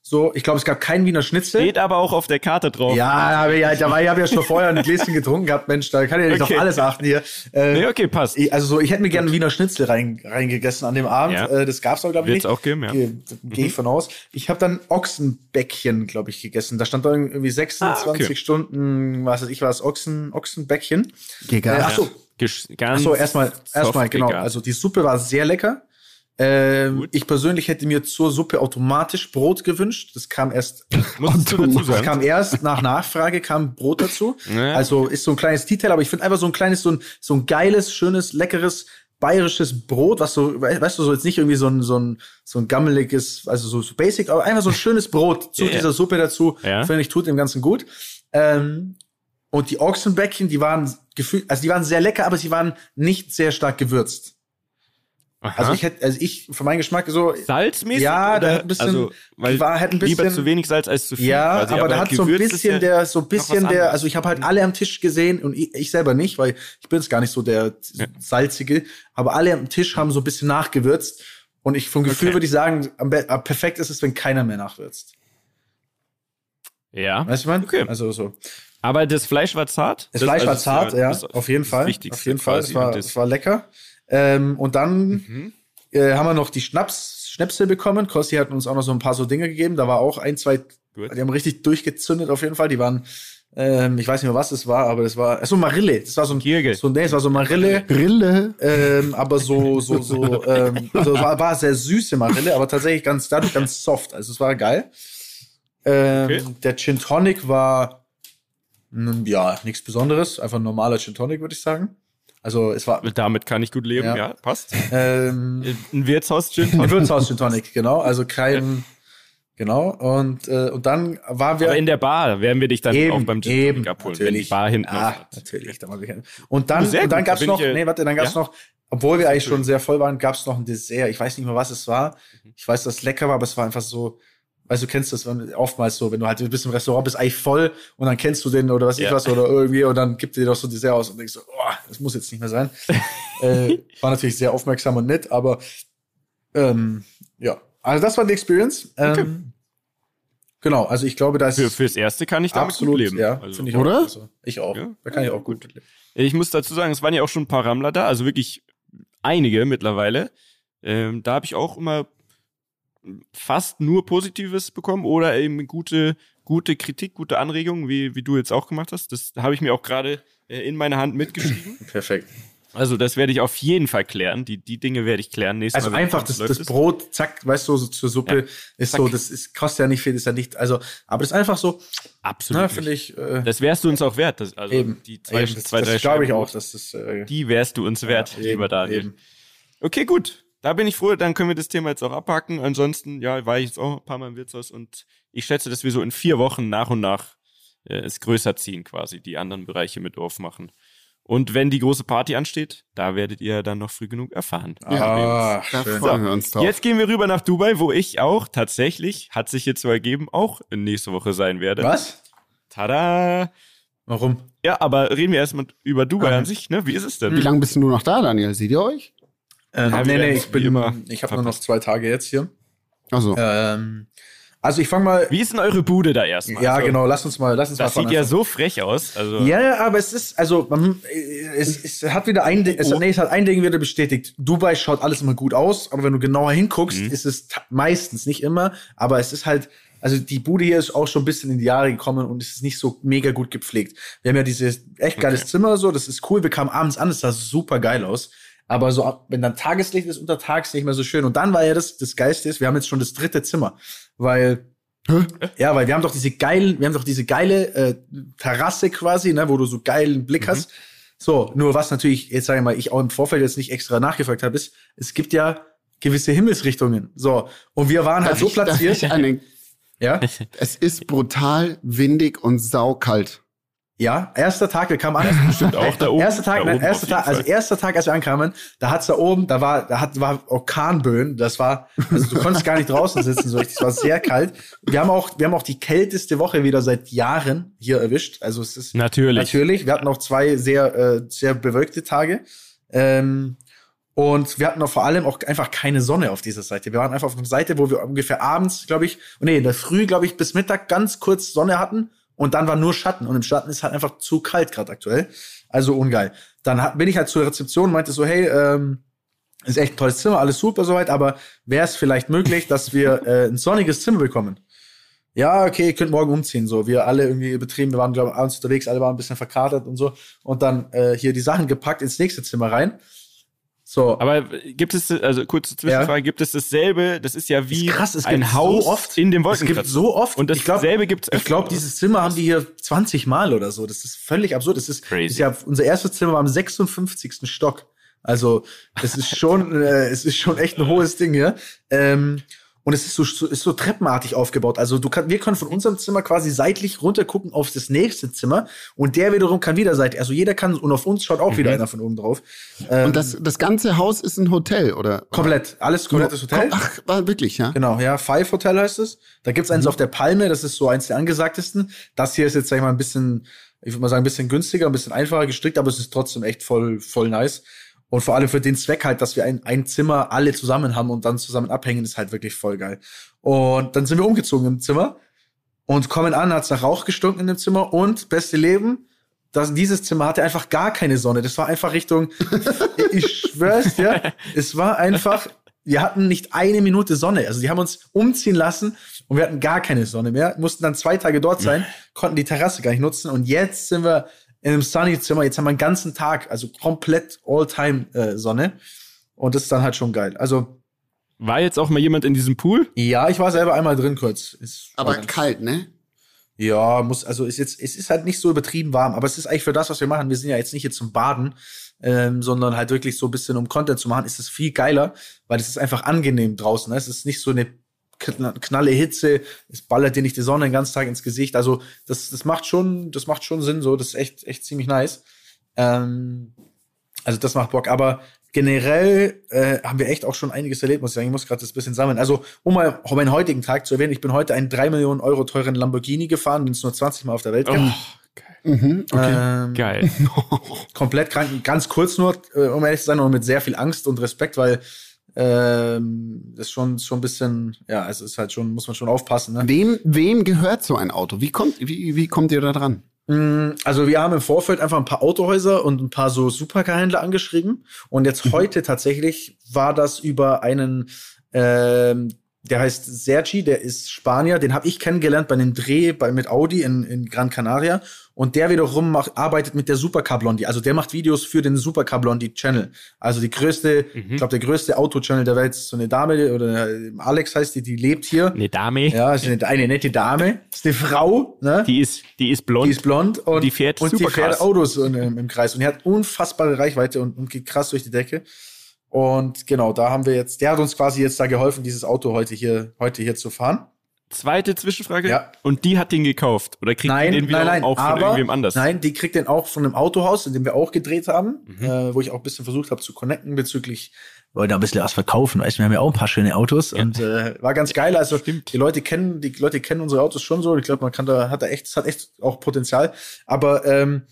So, ich glaube, es gab keinen Wiener Schnitzel. Steht aber auch auf der Karte drauf. Ja, aber ja, da war, ich habe ja schon vorher ein Gläschen getrunken gehabt, Mensch, da kann ich ja nicht okay. auf alles achten hier. Äh, nee, okay, passt. Also so, ich hätte mir gerne einen Wiener Schnitzel rein, reingegessen an dem Abend. Ja. Äh, das gab's aber, glaube ich, Wird's nicht. auch geben, ja. Gehe geh ich mhm. von aus. Ich habe dann Ochsenbäckchen, glaube ich, gegessen. Da stand da irgendwie 26 ah, okay. Stunden, was weiß ich, was, Ochsen, Ochsenbäckchen. Gegangen. Äh, ach so. Ganz Achso, erstmal, erstmal, genau. Also die Suppe war sehr lecker. Ähm, ich persönlich hätte mir zur Suppe automatisch Brot gewünscht. Das kam erst, das kam erst nach Nachfrage kam Brot dazu. Ja. Also ist so ein kleines Detail, aber ich finde einfach so ein kleines, so ein, so ein geiles, schönes, leckeres bayerisches Brot, was so, weißt du, so jetzt nicht irgendwie so ein, so ein, so ein gammeliges, also so, so basic, aber einfach so ein schönes Brot zu yeah. dieser Suppe dazu, ja. finde ich, tut dem Ganzen gut. Ähm, und die Ochsenbäckchen, die waren gefühlt, also die waren sehr lecker, aber sie waren nicht sehr stark gewürzt. Aha. Also ich hätte, also ich für meinen Geschmack so salzmäßig. Ja, da hat ein bisschen, also, weil war halt ein bisschen lieber zu wenig Salz als zu viel. Ja, quasi, aber, aber da hat so ein bisschen ja der, so ein bisschen der, also ich habe halt alle am Tisch gesehen und ich, ich selber nicht, weil ich bin jetzt gar nicht so der ja. salzige, aber alle am Tisch haben so ein bisschen nachgewürzt und ich vom Gefühl okay. würde ich sagen, perfekt ist es, wenn keiner mehr nachwürzt. Ja. Weißt du, man? Okay. Also so. Aber das Fleisch war zart. Das, das Fleisch war also zart, ja, auf jeden Fall. Auf jeden Fall. Es war, es war lecker. Ähm, und dann mhm. äh, haben wir noch die Schnaps, Schnäpse bekommen. Kosti hat uns auch noch so ein paar so Dinge gegeben. Da war auch ein, zwei, Gut. die haben richtig durchgezündet auf jeden Fall. Die waren, ähm, ich weiß nicht mehr, was es war, aber das war, so Marille. Das war so ein, Kirgel. so, nee, es war so Marille. Rille. Ähm, aber so, so, so, ähm, also war, war sehr süße Marille, aber tatsächlich ganz, dadurch ganz soft. Also es war geil. Ähm, okay. Der Gin Tonic war, ja, nichts Besonderes. Einfach ein normaler Gin Tonic, würde ich sagen. Also es war. Damit kann ich gut leben, ja, ja passt. Ähm, ein Wirtshaus Gin Tonic. Ein Wirtshaus Gin Tonic, genau. Also kein. Genau, und, äh, und dann waren wir. Aber in der Bar werden wir dich dann eben, auch beim Gin Tonic abholen, natürlich. wenn die Bar hinten ah, hat. Natürlich, da Und dann, und dann gab's noch, ich, nee, warte, dann gab's ja? noch, obwohl wir eigentlich schon sehr voll waren, gab's noch ein Dessert. Ich weiß nicht mehr, was es war. Ich weiß, dass es lecker war, aber es war einfach so, Weißt du, kennst das oftmals so, wenn du halt ein bisschen im Restaurant bist, eigentlich voll und dann kennst du den oder was ja. ich was oder irgendwie und dann gibt dir doch so die sehr aus und denkst so, oh, das muss jetzt nicht mehr sein. äh, war natürlich sehr aufmerksam und nett, aber ähm, ja, also das war die Experience. Okay. Ähm, genau, also ich glaube, da ist Für, fürs Erste kann ich damit absolut, gut leben. Ja, also, finde ich Oder? Auch, also, ich auch. Ja? Da kann ich auch gut leben. Ich muss dazu sagen, es waren ja auch schon ein paar Rammler da, also wirklich einige mittlerweile. Ähm, da habe ich auch immer fast nur Positives bekommen oder eben gute, gute Kritik, gute Anregungen, wie, wie du jetzt auch gemacht hast. Das habe ich mir auch gerade äh, in meine Hand mitgeschrieben. Perfekt. Also das werde ich auf jeden Fall klären. Die, die Dinge werde ich klären. Nächstes also Mal, einfach das, das Brot, zack, weißt du, so zur Suppe ja, ist zack. so, das ist, kostet ja nicht viel, ist ja nicht, also, aber das ist einfach so. Absolut. finde ich. Äh, das wärst du uns auch wert. Das, also eben. Die zwei, eben, das, zwei, das glaube ich auch, dass das. Äh, die wärst du uns wert, ja, lieber Daniel. Eben. Okay, gut. Da bin ich froh, dann können wir das Thema jetzt auch abhaken. Ansonsten, ja, war ich jetzt auch ein paar Mal im Wirtshaus und ich schätze, dass wir so in vier Wochen nach und nach äh, es größer ziehen, quasi, die anderen Bereiche mit aufmachen. Und wenn die große Party ansteht, da werdet ihr dann noch früh genug erfahren. Ja, da freuen wir uns drauf. Jetzt gehen wir rüber nach Dubai, wo ich auch tatsächlich, hat sich jetzt so ergeben, auch nächste Woche sein werde. Was? Tada! Warum? Ja, aber reden wir erstmal über Dubai mhm. an sich, ne? Wie ist es denn? Wie lange bist du nur noch da, Daniel? Seht ihr euch? Ähm, nee, nee, ich bin immer, ich habe nur noch zwei Tage jetzt hier. Also. Ähm, also ich fange mal. Wie ist denn eure Bude da erstmal? Ja, also, genau. Lass uns mal, lass uns das mal. Sieht ja so frech aus. Also ja, aber es ist, also man, es, es hat wieder ein, es, oh. nee, es hat ein Ding wieder bestätigt. Dubai schaut alles immer gut aus, aber wenn du genauer hinguckst, mhm. ist es meistens nicht immer. Aber es ist halt, also die Bude hier ist auch schon ein bisschen in die Jahre gekommen und es ist nicht so mega gut gepflegt. Wir haben ja dieses echt geiles okay. Zimmer, so, das ist cool. Wir kamen abends an, es sah super geil aus. Aber so, wenn dann Tageslicht ist, untertags nicht mehr so schön. Und dann war ja das, das Geiste ist, wir haben jetzt schon das dritte Zimmer. Weil, Hä? ja, weil wir haben doch diese geile, wir haben doch diese geile äh, Terrasse quasi, ne, wo du so geilen Blick mhm. hast. So, nur was natürlich, jetzt sage ich mal, ich auch im Vorfeld jetzt nicht extra nachgefragt habe, ist, es gibt ja gewisse Himmelsrichtungen. So, und wir waren halt darf so ich, platziert. ja? Es ist brutal windig und saukalt. Ja, erster Tag, wir kamen an. Bestimmt auch da oben. Erster Tag, nein, erster Tag, also erster Tag, als wir ankamen, da hat's da oben, da war, da hat, war Orkanböen. Das war, also du konntest gar nicht draußen sitzen, so richtig. Es war sehr kalt. Wir haben auch, wir haben auch die kälteste Woche wieder seit Jahren hier erwischt. Also es ist natürlich. Natürlich. Wir hatten auch zwei sehr, äh, sehr bewölkte Tage. Ähm, und wir hatten auch vor allem auch einfach keine Sonne auf dieser Seite. Wir waren einfach auf einer Seite, wo wir ungefähr abends, glaube ich, nee, in der Früh, glaube ich, bis Mittag ganz kurz Sonne hatten und dann war nur Schatten und im Schatten ist halt einfach zu kalt gerade aktuell. Also ungeil. Dann hat, bin ich halt zur Rezeption und meinte so, hey, ähm, ist echt ein tolles Zimmer, alles super soweit, aber wäre es vielleicht möglich, dass wir äh, ein sonniges Zimmer bekommen? Ja, okay, ihr könnt morgen umziehen. So, wir alle irgendwie betrieben, wir waren, glaube ich, abends unterwegs, alle waren ein bisschen verkatert und so. Und dann äh, hier die Sachen gepackt ins nächste Zimmer rein. So. Aber gibt es, also kurze Zwischenfrage, ja. gibt es dasselbe, das ist ja wie ist krass, es ein Haus so oft, in dem Wolkenkratzer. Es gibt so oft. Und dasselbe gibt es Ich glaube, dieses Zimmer haben die hier 20 Mal oder so. Das ist völlig absurd. Das ist, Crazy. ist ja, unser erstes Zimmer war am 56. Stock. Also, es ist schon, äh, es ist schon echt ein hohes Ding hier. Ähm, und es ist so, so, ist so treppenartig aufgebaut. Also du kann, wir können von unserem Zimmer quasi seitlich runter gucken auf das nächste Zimmer und der wiederum kann wieder seitlich. Also jeder kann und auf uns schaut auch mhm. wieder einer von oben drauf. Ähm, und das, das ganze Haus ist ein Hotel, oder? Komplett, alles komplettes Hotel. Ach, war wirklich, ja? Genau, ja. Five Hotel heißt es. Da gibt's eins mhm. auf der Palme, das ist so eins der angesagtesten. Das hier ist jetzt, sag ich mal, ein bisschen, ich würde mal sagen, ein bisschen günstiger, ein bisschen einfacher gestrickt, aber es ist trotzdem echt voll, voll nice. Und vor allem für den Zweck halt, dass wir ein, ein Zimmer alle zusammen haben und dann zusammen abhängen, ist halt wirklich voll geil. Und dann sind wir umgezogen im Zimmer und kommen an, hat's nach Rauch gestunken in dem Zimmer und beste Leben, das, dieses Zimmer hatte einfach gar keine Sonne. Das war einfach Richtung, ich schwör's dir, es war einfach, wir hatten nicht eine Minute Sonne. Also die haben uns umziehen lassen und wir hatten gar keine Sonne mehr, mussten dann zwei Tage dort sein, konnten die Terrasse gar nicht nutzen und jetzt sind wir in einem Sunny-Zimmer. Jetzt haben wir einen ganzen Tag, also komplett All-Time-Sonne. Äh, und das ist dann halt schon geil. Also. War jetzt auch mal jemand in diesem Pool? Ja, ich war selber einmal drin kurz. Ist aber kalt, ne? Ja, muss, also ist jetzt, es ist halt nicht so übertrieben warm, aber es ist eigentlich für das, was wir machen. Wir sind ja jetzt nicht hier zum Baden, ähm, sondern halt wirklich so ein bisschen um Content zu machen, ist es viel geiler, weil es ist einfach angenehm draußen. Ne? Es ist nicht so eine knalle Hitze, es ballert dir nicht die Sonne den ganzen Tag ins Gesicht. Also das, das macht schon, das macht schon Sinn so. Das ist echt, echt ziemlich nice. Ähm, also das macht Bock. Aber generell äh, haben wir echt auch schon einiges erlebt, muss ich sagen. Ich muss gerade das bisschen sammeln. Also, um mal meinen heutigen Tag zu erwähnen, ich bin heute einen 3 Millionen Euro teuren Lamborghini gefahren, den es nur 20 Mal auf der Welt gibt. Oh. Mhm, okay. Ähm, Geil. komplett krank, ganz kurz nur, äh, um ehrlich zu sein, und mit sehr viel Angst und Respekt, weil ähm, ist schon, schon ein bisschen, ja, es ist halt schon, muss man schon aufpassen. Ne? Wem, wem gehört so ein Auto? Wie kommt, wie, wie kommt ihr da dran? Mm, also wir haben im Vorfeld einfach ein paar Autohäuser und ein paar so Supercar-Händler angeschrieben. Und jetzt mhm. heute tatsächlich war das über einen ähm, der heißt Sergi, der ist Spanier, den habe ich kennengelernt bei einem Dreh bei, mit Audi in, in Gran Canaria und der wiederum macht, arbeitet mit der Supercar Blondie, also der macht Videos für den Supercar Blondie Channel. Also die größte, mhm. ich glaube der größte Auto-Channel der Welt ist so eine Dame oder Alex heißt die, die lebt hier. Eine Dame. Ja, ist eine, eine nette Dame, ist eine Frau, ne? Die ist die ist blond. Die ist blond und die fährt und die fährt Autos im, im Kreis und die hat unfassbare Reichweite und, und geht krass durch die Decke. Und genau, da haben wir jetzt, der hat uns quasi jetzt da geholfen, dieses Auto heute hier, heute hier zu fahren. Zweite Zwischenfrage. Ja. Und die hat den gekauft? Oder kriegt nein, den wieder nein, nein, auch von aber, irgendwem anders? Nein, die kriegt den auch von einem Autohaus, in dem wir auch gedreht haben, mhm. äh, wo ich auch ein bisschen versucht habe zu connecten bezüglich, wollte ein bisschen was verkaufen, weißt wir haben ja auch ein paar schöne Autos ja. und äh, war ganz geil. Also Stimmt. die Leute kennen, die Leute kennen unsere Autos schon so. Ich glaube, man kann da, hat da echt, es hat echt auch Potenzial. Aber ähm,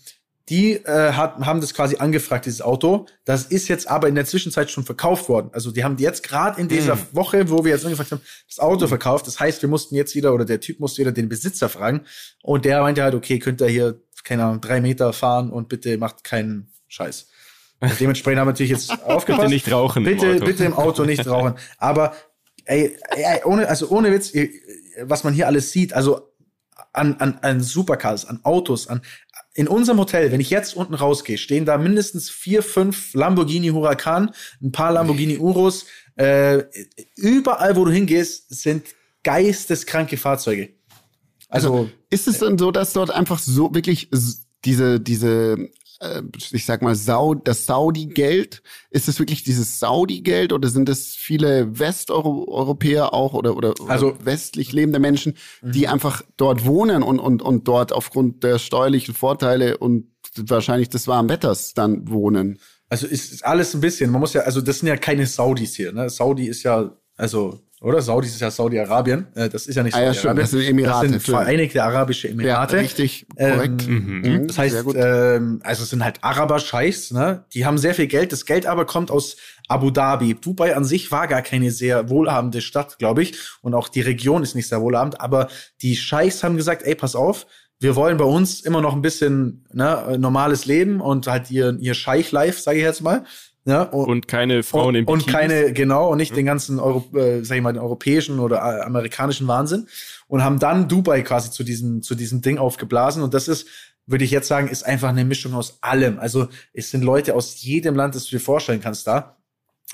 die äh, hat, haben das quasi angefragt, dieses Auto. Das ist jetzt aber in der Zwischenzeit schon verkauft worden. Also die haben jetzt gerade in dieser mm. Woche, wo wir jetzt angefragt haben, das Auto mm. verkauft. Das heißt, wir mussten jetzt wieder, oder der Typ musste wieder den Besitzer fragen. Und der meinte halt, okay, könnt ihr hier, keine Ahnung, drei Meter fahren und bitte macht keinen Scheiß. Und dementsprechend haben wir natürlich jetzt aufgepasst. bitte nicht rauchen. Bitte, im Auto. bitte im Auto nicht rauchen. Aber ey, ey, ohne, also ohne Witz, was man hier alles sieht, also an, an, an Supercars, an Autos, an in unserem Hotel, wenn ich jetzt unten rausgehe, stehen da mindestens vier, fünf Lamborghini Huracan, ein paar Lamborghini Urus. Äh, überall, wo du hingehst, sind geisteskranke Fahrzeuge. Also, also ist es denn so, dass dort einfach so wirklich diese diese ich sag mal, Sau, das Saudi-Geld, ist es wirklich dieses Saudi-Geld oder sind es viele Westeuropäer auch oder, oder, also, oder westlich lebende Menschen, die mhm. einfach dort wohnen und, und, und dort aufgrund der steuerlichen Vorteile und wahrscheinlich des warmen Wetters dann wohnen? Also ist alles ein bisschen, man muss ja, also das sind ja keine Saudis hier, ne? Saudi ist ja, also oder? Saudi ist ja Saudi-Arabien. Äh, das ist ja nicht Saudi-Arabien. Ah, ja, das sind Emirate. Das sind Vereinigte Arabische Emirate. Ja, richtig, korrekt. Ähm, mhm. Das heißt, ähm, also es sind halt Araber-Scheichs, ne? Die haben sehr viel Geld. Das Geld aber kommt aus Abu Dhabi. Dubai an sich war gar keine sehr wohlhabende Stadt, glaube ich. Und auch die Region ist nicht sehr wohlhabend. Aber die Scheichs haben gesagt, ey, pass auf, wir wollen bei uns immer noch ein bisschen ne, normales Leben und halt ihr, ihr Scheich-Life, sage ich jetzt mal. Ja, und, und keine Frauen im Und keine, genau, und nicht ja. den ganzen Euro, äh, sag ich mal, den europäischen oder äh, amerikanischen Wahnsinn. Und haben dann Dubai quasi zu diesem, zu diesem Ding aufgeblasen. Und das ist, würde ich jetzt sagen, ist einfach eine Mischung aus allem. Also es sind Leute aus jedem Land, das du dir vorstellen kannst da.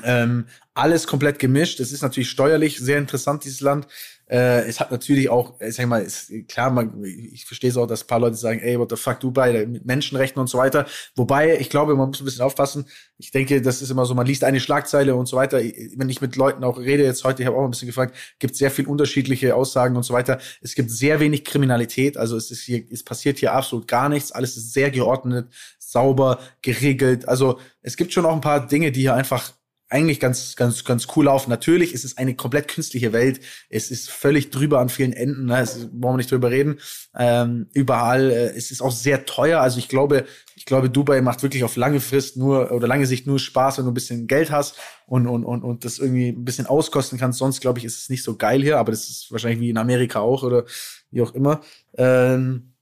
Ähm, alles komplett gemischt. Es ist natürlich steuerlich sehr interessant, dieses Land. Äh, es hat natürlich auch, ich sag mal, ist, klar, man, ich verstehe es auch, dass ein paar Leute sagen, ey, what the fuck, Dubai, mit Menschenrechten und so weiter. Wobei, ich glaube, man muss ein bisschen aufpassen. Ich denke, das ist immer so, man liest eine Schlagzeile und so weiter. Wenn ich mit Leuten auch rede, jetzt heute, ich habe auch ein bisschen gefragt, gibt sehr viel unterschiedliche Aussagen und so weiter. Es gibt sehr wenig Kriminalität, also es ist hier, es passiert hier absolut gar nichts. Alles ist sehr geordnet, sauber, geregelt. Also es gibt schon auch ein paar Dinge, die hier einfach eigentlich ganz, ganz, ganz cool laufen. Natürlich ist es eine komplett künstliche Welt. Es ist völlig drüber an vielen Enden. Ne? Das wollen wir nicht drüber reden. Ähm, überall. Äh, es ist auch sehr teuer. Also ich glaube, ich glaube, Dubai macht wirklich auf lange Frist nur oder lange Sicht nur Spaß, wenn du ein bisschen Geld hast und, und, und, und das irgendwie ein bisschen auskosten kannst. Sonst, glaube ich, ist es nicht so geil hier, aber das ist wahrscheinlich wie in Amerika auch oder wie auch immer. Ähm,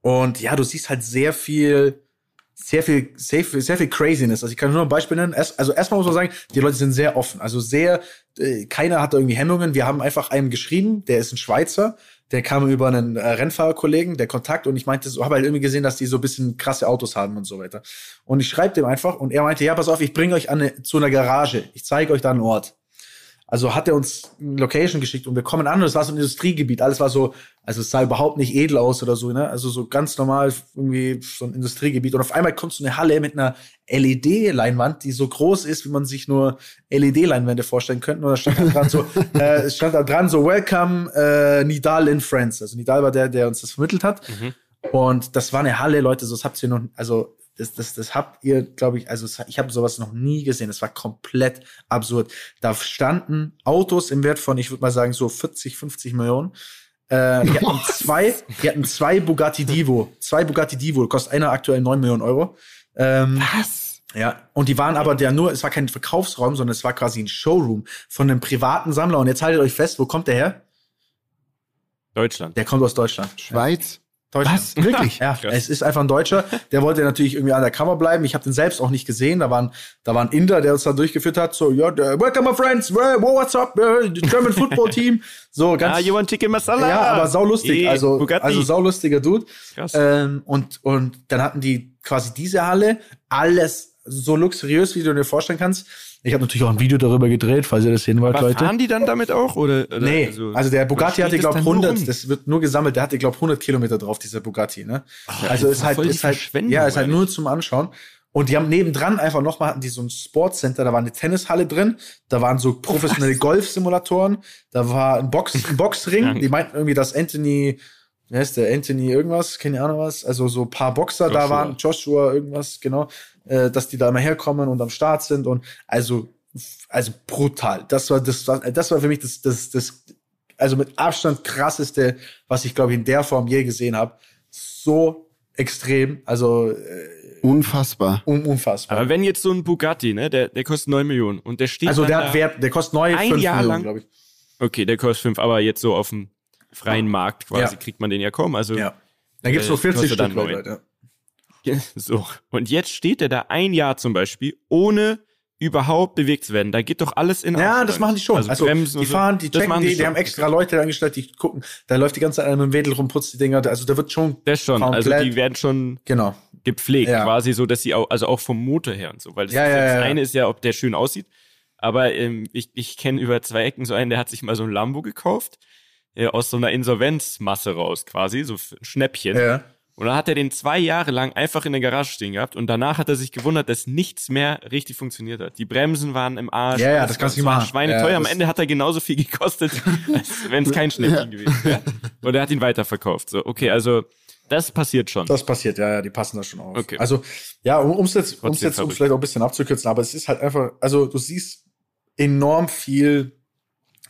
und ja, du siehst halt sehr viel sehr viel, sehr viel, sehr viel Craziness. Also ich kann nur ein Beispiel nennen. Erst, also erstmal muss man sagen, die Leute sind sehr offen. Also sehr, äh, keiner hat da irgendwie Hemmungen. Wir haben einfach einem geschrieben, der ist ein Schweizer, der kam über einen äh, Rennfahrerkollegen, der Kontakt und ich meinte, so habe halt irgendwie gesehen, dass die so ein bisschen krasse Autos haben und so weiter. Und ich schreibe dem einfach und er meinte, ja, pass auf, ich bringe euch an zu einer Garage. Ich zeige euch da einen Ort. Also hat er uns eine Location geschickt und wir kommen an und es war so ein Industriegebiet. Alles war so, also es sah überhaupt nicht edel aus oder so, ne? Also so ganz normal irgendwie so ein Industriegebiet. Und auf einmal kommt so eine Halle mit einer LED-Leinwand, die so groß ist, wie man sich nur LED-Leinwände vorstellen könnte. Und da stand da dran so, äh, es stand da dran so, Welcome äh, Nidal in France. Also Nidal war der, der uns das vermittelt hat. Mhm. Und das war eine Halle, Leute, so das habt ihr noch, also das, das, das habt ihr, glaube ich, also ich habe sowas noch nie gesehen. Das war komplett absurd. Da standen Autos im Wert von, ich würde mal sagen, so 40, 50 Millionen. Äh, die hatten zwei, die hatten zwei Bugatti Divo, zwei Bugatti Divo, kostet einer aktuell 9 Millionen Euro. Ähm, Was? Ja, und die waren aber der nur, es war kein Verkaufsraum, sondern es war quasi ein Showroom von einem privaten Sammler. Und jetzt haltet euch fest, wo kommt der her? Deutschland. Der kommt aus Deutschland. Schweiz. Was? Wirklich? Ja, Krass. es ist einfach ein Deutscher. Der wollte natürlich irgendwie an der Kammer bleiben. Ich habe den selbst auch nicht gesehen. Da waren, da war ein Inder, der uns da durchgeführt hat. So, ja, yeah, welcome my friends. What's up? German Football Team. So ganz. Ah, you want chicken masala? Ja, aber saulustig. Also, Bugatti. also saulustiger Dude. Krass. Ähm, und und dann hatten die quasi diese Halle. Alles so luxuriös, wie du dir vorstellen kannst. Ich habe natürlich auch ein Video darüber gedreht, falls ihr das sehen wollt, Leute. Fahren die dann damit auch? Oder, oder nee, also, also der Bugatti hatte, glaube 100, das wird nur gesammelt, der hatte, glaube 100 Kilometer drauf, dieser Bugatti. Ne? Oh, also ist halt, ist halt, ja, ist halt nur zum Anschauen. Und die haben nebendran einfach nochmal, hatten die so ein Sportcenter, da war eine Tennishalle drin, da waren so professionelle Golfsimulatoren, da war ein, Box, ein Boxring, die meinten irgendwie, dass Anthony, wie heißt der, Anthony irgendwas, keine Ahnung was, also so paar Boxer Joshua. da waren, Joshua irgendwas, genau äh, dass die da immer herkommen und am Start sind und also also brutal. Das war das war das war für mich das das das also mit Abstand krasseste, was ich glaube ich in der Form je gesehen habe. So extrem, also äh, unfassbar. Un unfassbar. Aber wenn jetzt so ein Bugatti, ne, der der kostet neun Millionen und der steht Also der hat Wert, der kostet neu ein Jahr Millionen, glaube ich. Okay, der kostet fünf, aber jetzt so auf dem freien Markt quasi ja. kriegt man den ja kaum, also Ja. Da gibt's äh, nur 40 Stück, Leute. Ja. So. Und jetzt steht er da ein Jahr zum Beispiel, ohne überhaupt bewegt zu werden. Da geht doch alles in Ja, das machen die schon. Also, also Bremsen die fahren, die checken die, die, die haben extra Leute angestellt, die gucken, da läuft die ganze Zeit mit dem Wedel rum, putzt die Dinger, also da wird schon Das schon, also die werden schon genau. gepflegt, ja. quasi so, dass sie auch, also auch vom Motor her und so, weil das, ja, ja, das eine ist ja, ob der schön aussieht, aber ähm, ich, ich kenne über zwei Ecken so einen, der hat sich mal so ein Lambo gekauft, äh, aus so einer Insolvenzmasse raus quasi, so ein Schnäppchen. Ja. Und dann hat er den zwei Jahre lang einfach in der Garage stehen gehabt und danach hat er sich gewundert, dass nichts mehr richtig funktioniert hat. Die Bremsen waren im Arsch. Ja, ja, das kannst du nicht machen. Schweineteuer. Ja, Am Ende hat er genauso viel gekostet, als wenn es kein Schnäppchen gewesen wäre. Und er hat ihn weiterverkauft. So, okay, also das passiert schon. Das passiert, ja, ja, die passen da schon auf. Okay. Also, ja, um es jetzt, um's jetzt um vielleicht auch ein bisschen abzukürzen, aber es ist halt einfach, also du siehst enorm viel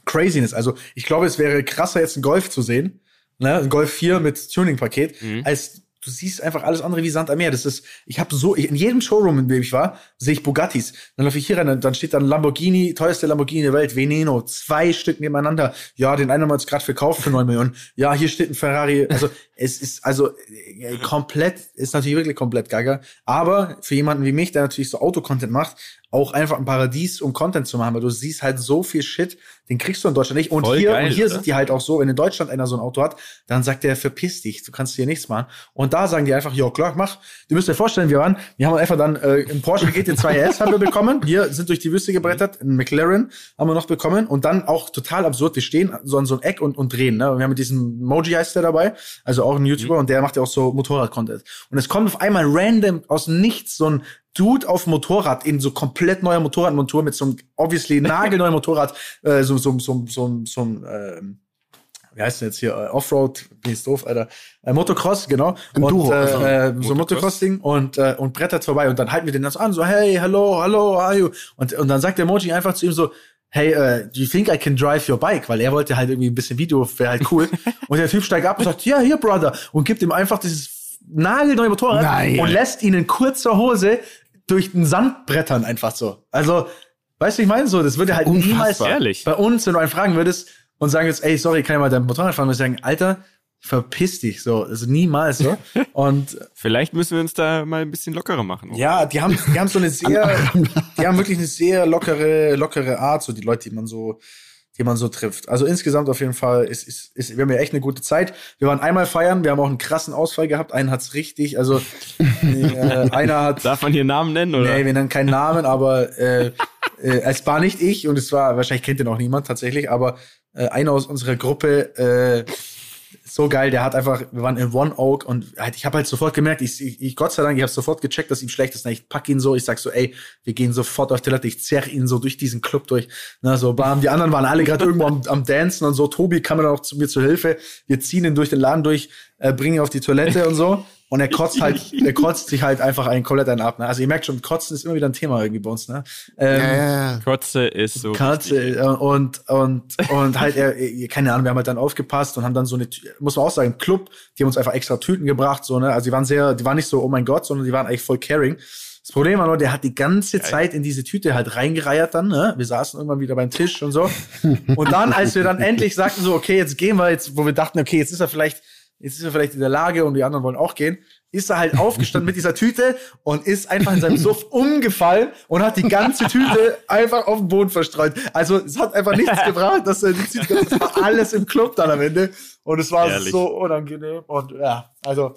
Craziness. Also ich glaube, es wäre krasser, jetzt einen Golf zu sehen, ne, ein Golf 4 mit Tuning-Paket, mhm. als du siehst einfach alles andere wie Sand am Meer. Das ist, ich habe so, in jedem Showroom, in dem ich war, sehe ich Bugattis. Dann laufe ich hier rein, dann steht dann Lamborghini, teuerste Lamborghini der Welt, Veneno, zwei Stück nebeneinander. Ja, den einen haben wir uns gerade verkauft für neun Millionen. Ja, hier steht ein Ferrari. Also es ist also äh, komplett, ist natürlich wirklich komplett gaga. Aber für jemanden wie mich, der natürlich so Autocontent macht, auch einfach ein Paradies, um Content zu machen, weil du siehst halt so viel Shit, den kriegst du in Deutschland nicht. Und Voll hier, geil, und hier sind die halt auch so, wenn in Deutschland einer so ein Auto hat, dann sagt der, verpiss dich, du kannst hier nichts machen. Und da sagen die einfach, ja klar, mach. Du müsst dir vorstellen, wir waren, wir haben einfach dann äh, im Porsche GT2 RS haben wir bekommen. Wir sind durch die Wüste gebrettert, in McLaren haben wir noch bekommen. Und dann auch total absurd, wir stehen so an so ein Eck und, und drehen. Ne? Und wir haben mit diesem Moji heißt der dabei, also auch ein YouTuber, mhm. und der macht ja auch so Motorrad-Content. Und es kommt auf einmal random aus nichts so ein Dude auf Motorrad in so komplett neuer Motorradmontur mit so einem obviously nagelneuer Motorrad, äh, so, so, so, so, so, so äh, wie heißt denn jetzt hier, äh, Offroad, bin ich doof, Alter, äh, Motocross, genau. Enduro, und, äh, also, äh, so Motocross-Ding und, äh, und brettert vorbei und dann halten wir den dann so an, so, hey, hello, hello, how are you? Und, und dann sagt der Moji einfach zu ihm so, hey, uh, do you think I can drive your bike? Weil er wollte halt irgendwie ein bisschen Video, wäre halt cool. und der Typ steigt ab und sagt, ja, yeah, hier, Brother. Und gibt ihm einfach dieses nagelneue Motorrad Nein. und lässt ihn in kurzer Hose durch den Sand brettern einfach so. Also, weißt du, ich meine so, das würde halt Unfassbar. niemals Ehrlich? bei uns, wenn du einen fragen würdest und sagen jetzt, ey, sorry, kann ich mal dein Motorrad fahren, ich sagen, Alter, verpiss dich so, also niemals so. Und vielleicht müssen wir uns da mal ein bisschen lockerer machen. Ja, die haben, die haben so eine sehr, die haben wirklich eine sehr lockere, lockere Art, so die Leute, die man so die man so trifft. Also insgesamt auf jeden Fall ist, ist, ist wir haben ja echt eine gute Zeit. Wir waren einmal feiern, wir haben auch einen krassen Ausfall gehabt. Einen hat's richtig, also äh, einer hat. Darf man hier Namen nennen oder? Nee, wir nennen keinen Namen, aber äh, äh, es war nicht ich und es war wahrscheinlich kennt ihr noch niemand tatsächlich, aber äh, einer aus unserer Gruppe äh, so geil, der hat einfach, wir waren in One Oak und halt, ich habe halt sofort gemerkt, ich, ich, Gott sei Dank, ich habe sofort gecheckt, dass ihm schlecht ist. Ich pack ihn so, ich sag so, ey, wir gehen sofort auf Toilette, ich zerr ihn so durch diesen Club durch. Na, so bam, die anderen waren alle gerade irgendwo am, am Dancen und so. Tobi kam dann auch zu mir zur Hilfe. Wir ziehen ihn durch den Laden durch, äh, bringen ihn auf die Toilette und so. Und er kotzt halt, er kotzt sich halt einfach einen komplett einen ab. Ne? Also ihr merkt schon, Kotzen ist immer wieder ein Thema irgendwie bei uns. Ne? Ähm, ja, ja, ja. Kotze ist so. Kotze. Äh, und und und halt er, keine Ahnung, wir haben halt dann aufgepasst und haben dann so eine, muss man auch sagen, Club, die haben uns einfach extra Tüten gebracht, so ne. Also die waren sehr, die waren nicht so, oh mein Gott, sondern die waren eigentlich voll caring. Das Problem war nur, der hat die ganze Zeit in diese Tüte halt reingereiert dann, ne? Wir saßen irgendwann wieder beim Tisch und so. Und dann, als wir dann endlich sagten so, okay, jetzt gehen wir jetzt, wo wir dachten, okay, jetzt ist er vielleicht jetzt ist er vielleicht in der Lage und die anderen wollen auch gehen, ist er halt aufgestanden mit dieser Tüte und ist einfach in seinem Suff umgefallen und hat die ganze Tüte einfach auf den Boden verstreut. Also es hat einfach nichts gebracht, dass er die Tüte, das war alles im Club dann am Ende und es war Ehrlich. so unangenehm und ja, also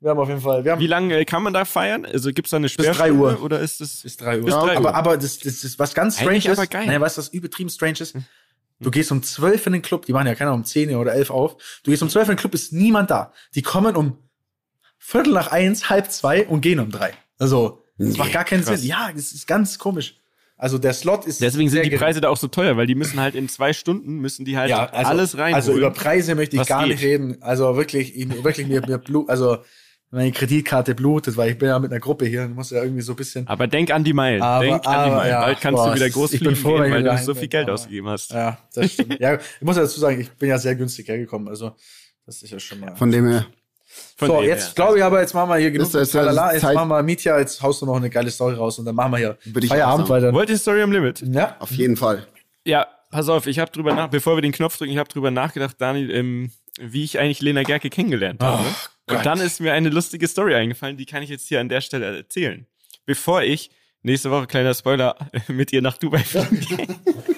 wir haben auf jeden Fall. Wir haben Wie lange kann man da feiern? Also gibt's da eine Sperrstunde? Bis drei Uhr. Oder ist es bis drei Uhr? Bis drei Uhr. Aber, aber das, das ist was ganz strange ist. Aber geil. Naja, was übertrieben strange ist? Du gehst um zwölf in den Club, die machen ja keine Ahnung, um zehn oder elf auf. Du gehst um zwölf in den Club, ist niemand da. Die kommen um Viertel nach eins, halb zwei und gehen um drei. Also, das nee, macht gar keinen krass. Sinn. Ja, das ist ganz komisch. Also der Slot ist. Deswegen sind die Preise da auch so teuer, weil die müssen halt in zwei Stunden müssen die halt ja, also, alles rein. Also über Preise möchte ich gar geht. nicht reden. Also wirklich, wirklich mir, mir Blut, also meine Kreditkarte blutet, weil ich bin ja mit einer Gruppe hier und muss ja irgendwie so ein bisschen. Aber denk an die Meilen. Aber, denk aber, an die Meilen. Ja, Bald kannst boah, du wieder groß ich bin froh, gehen, weil du so viel Geld aber, ausgegeben hast. Ja, das stimmt. ja, ich muss ja dazu sagen, ich bin ja sehr günstig hergekommen. Also, das ist ja schon mal. Von dem her. Von so, jetzt glaube ich aber, jetzt machen wir hier genug. Ist, Talala, jetzt machen wir Mietja, jetzt haust du noch eine geile Story raus und dann machen wir hier Würde Feierabend weiter. Wollt ihr Story am Limit? Ja. Auf jeden Fall. Ja, pass auf, ich habe drüber nach, bevor wir den Knopf drücken, ich habe drüber nachgedacht, Daniel, ähm, wie ich eigentlich Lena Gerke kennengelernt habe. Oh. Und dann ist mir eine lustige Story eingefallen, die kann ich jetzt hier an der Stelle erzählen. Bevor ich nächste Woche, kleiner Spoiler, mit ihr nach Dubai fliege.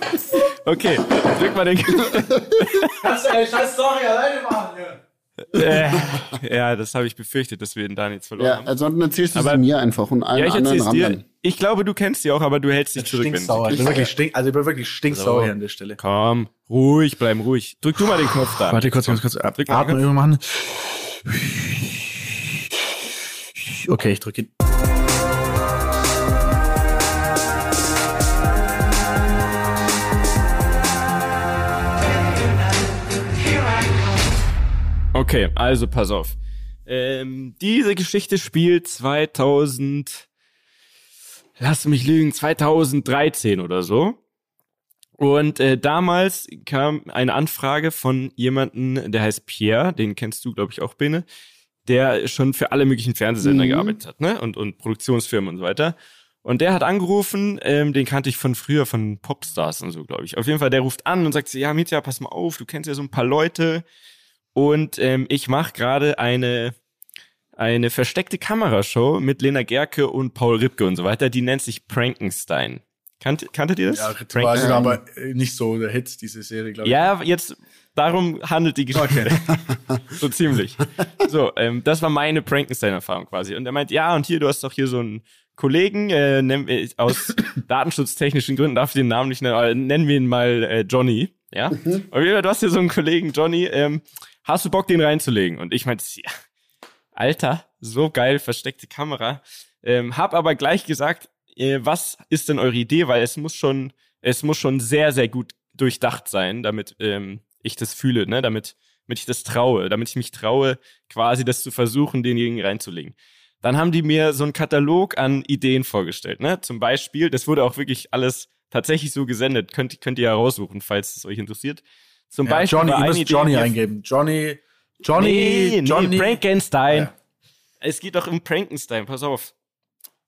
okay, drück mal den. Kannst du eine scheiß Story alleine machen, ja. äh, ja, das habe ich befürchtet, dass wir den Daniel verloren ja, haben. Ansonsten erzählst du aber, sie mir einfach und allen ja, ich anderen dir. Ich glaube, du kennst sie auch, aber du hältst dich zurück. Stinksauer. Ich bin wirklich stink, also ich bin wirklich stinksauer so. hier an der Stelle. Komm, ruhig, bleib ruhig. Drück du mal den Knopf da. Warte kurz, kurz, kurz. Drück Atmen machen. Okay, ich drücke. Okay, also pass auf. Ähm, diese Geschichte spielt 2000, lass mich lügen, 2013 oder so. Und äh, damals kam eine Anfrage von jemanden, der heißt Pierre, den kennst du, glaube ich, auch, Bene, der schon für alle möglichen Fernsehsender mhm. gearbeitet hat, ne? Und, und Produktionsfirmen und so weiter. Und der hat angerufen, ähm, den kannte ich von früher, von Popstars und so, glaube ich. Auf jeden Fall, der ruft an und sagt, ja, Mitya, pass mal auf, du kennst ja so ein paar Leute. Und ähm, ich mache gerade eine, eine versteckte Kamerashow mit Lena Gerke und Paul Ripke und so weiter. Die nennt sich Prankenstein. Kannt, kanntet ihr das? Ja, Ritual ist aber nicht so der Hit, diese Serie, glaube ich. Ja, jetzt, darum handelt die Geschichte. Okay. so ziemlich. So, ähm, das war meine Prankenstein-Erfahrung quasi. Und er meint, ja, und hier, du hast doch hier so einen Kollegen, äh, nennen wir, aus datenschutztechnischen Gründen darf ich den Namen nicht nennen, aber nennen wir ihn mal äh, Johnny. Ja? Mhm. Und du hast hier so einen Kollegen, Johnny, ähm, hast du Bock, den reinzulegen? Und ich meinte, ja, Alter, so geil, versteckte Kamera. Ähm, hab aber gleich gesagt, äh, was ist denn eure Idee? Weil es muss schon, es muss schon sehr, sehr gut durchdacht sein, damit ähm, ich das fühle, ne? damit, damit ich das traue, damit ich mich traue, quasi das zu versuchen, denjenigen reinzulegen. Dann haben die mir so einen Katalog an Ideen vorgestellt, ne? Zum Beispiel, das wurde auch wirklich alles tatsächlich so gesendet, könnt, könnt ihr heraussuchen, falls es euch interessiert. Zum ja, Beispiel. Johnny, ihr müsst Johnny eingeben. Johnny, Johnny, nee, Johnny. Nee, Frankenstein. Ja. Es geht doch um Frankenstein, pass auf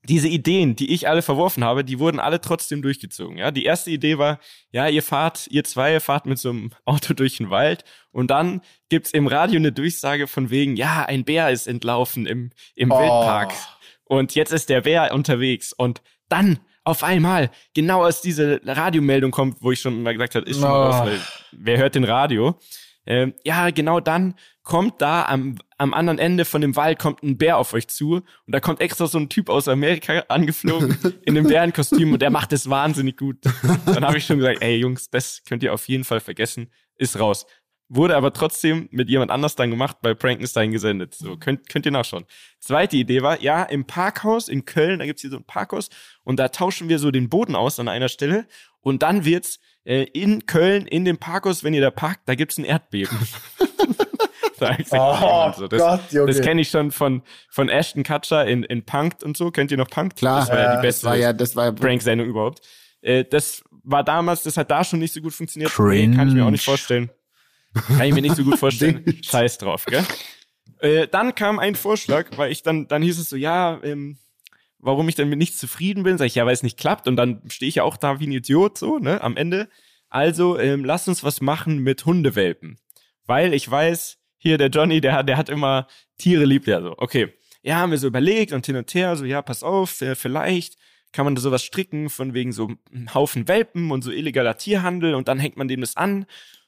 diese Ideen, die ich alle verworfen habe, die wurden alle trotzdem durchgezogen. Ja, die erste Idee war, ja, ihr fahrt, ihr zwei fahrt mit so einem Auto durch den Wald und dann gibt's im Radio eine Durchsage von wegen, ja, ein Bär ist entlaufen im im oh. Wildpark und jetzt ist der Bär unterwegs und dann auf einmal genau als diese Radiomeldung kommt, wo ich schon mal gesagt habe, ist schon oh. raus, weil wer hört den Radio? Ähm, ja, genau dann kommt da am, am anderen Ende von dem Wald kommt ein Bär auf euch zu und da kommt extra so ein Typ aus Amerika angeflogen in einem Bärenkostüm und der macht es wahnsinnig gut. Dann habe ich schon gesagt, ey Jungs, das könnt ihr auf jeden Fall vergessen, ist raus. Wurde aber trotzdem mit jemand anders dann gemacht, bei Prankenstein gesendet. So, könnt, könnt ihr nachschauen. Zweite Idee war, ja, im Parkhaus in Köln, da gibt's hier so ein Parkhaus und da tauschen wir so den Boden aus an einer Stelle und dann wird's äh, in Köln, in dem Parkhaus, wenn ihr da parkt, da gibt's ein Erdbeben. Da gesagt, oh, so. Das, Gott, Junge. das kenne ich schon von, von Ashton Kutcher in, in Punked und so. Kennt ihr noch Punked? Klar. Das war ja, ja die beste ja, das war Prank-Sendung überhaupt. Äh, das war damals, das hat da schon nicht so gut funktioniert. Cringe. kann ich mir auch nicht vorstellen. Kann ich mir nicht so gut vorstellen. Scheiß drauf, gell? Äh, dann kam ein Vorschlag, weil ich dann, dann hieß es so, ja, ähm, warum ich denn mit nichts zufrieden bin, sag ich, ja, weil es nicht klappt und dann stehe ich ja auch da wie ein Idiot so, ne, am Ende. Also, ähm, lass uns was machen mit Hundewelpen. Weil ich weiß, hier der Johnny, der, der hat immer Tiere liebt ja so. Okay, ja, haben wir so überlegt und hin und her, so, ja, pass auf, äh, vielleicht kann man da sowas stricken von wegen so einem Haufen Welpen und so illegaler Tierhandel und dann hängt man dem das an.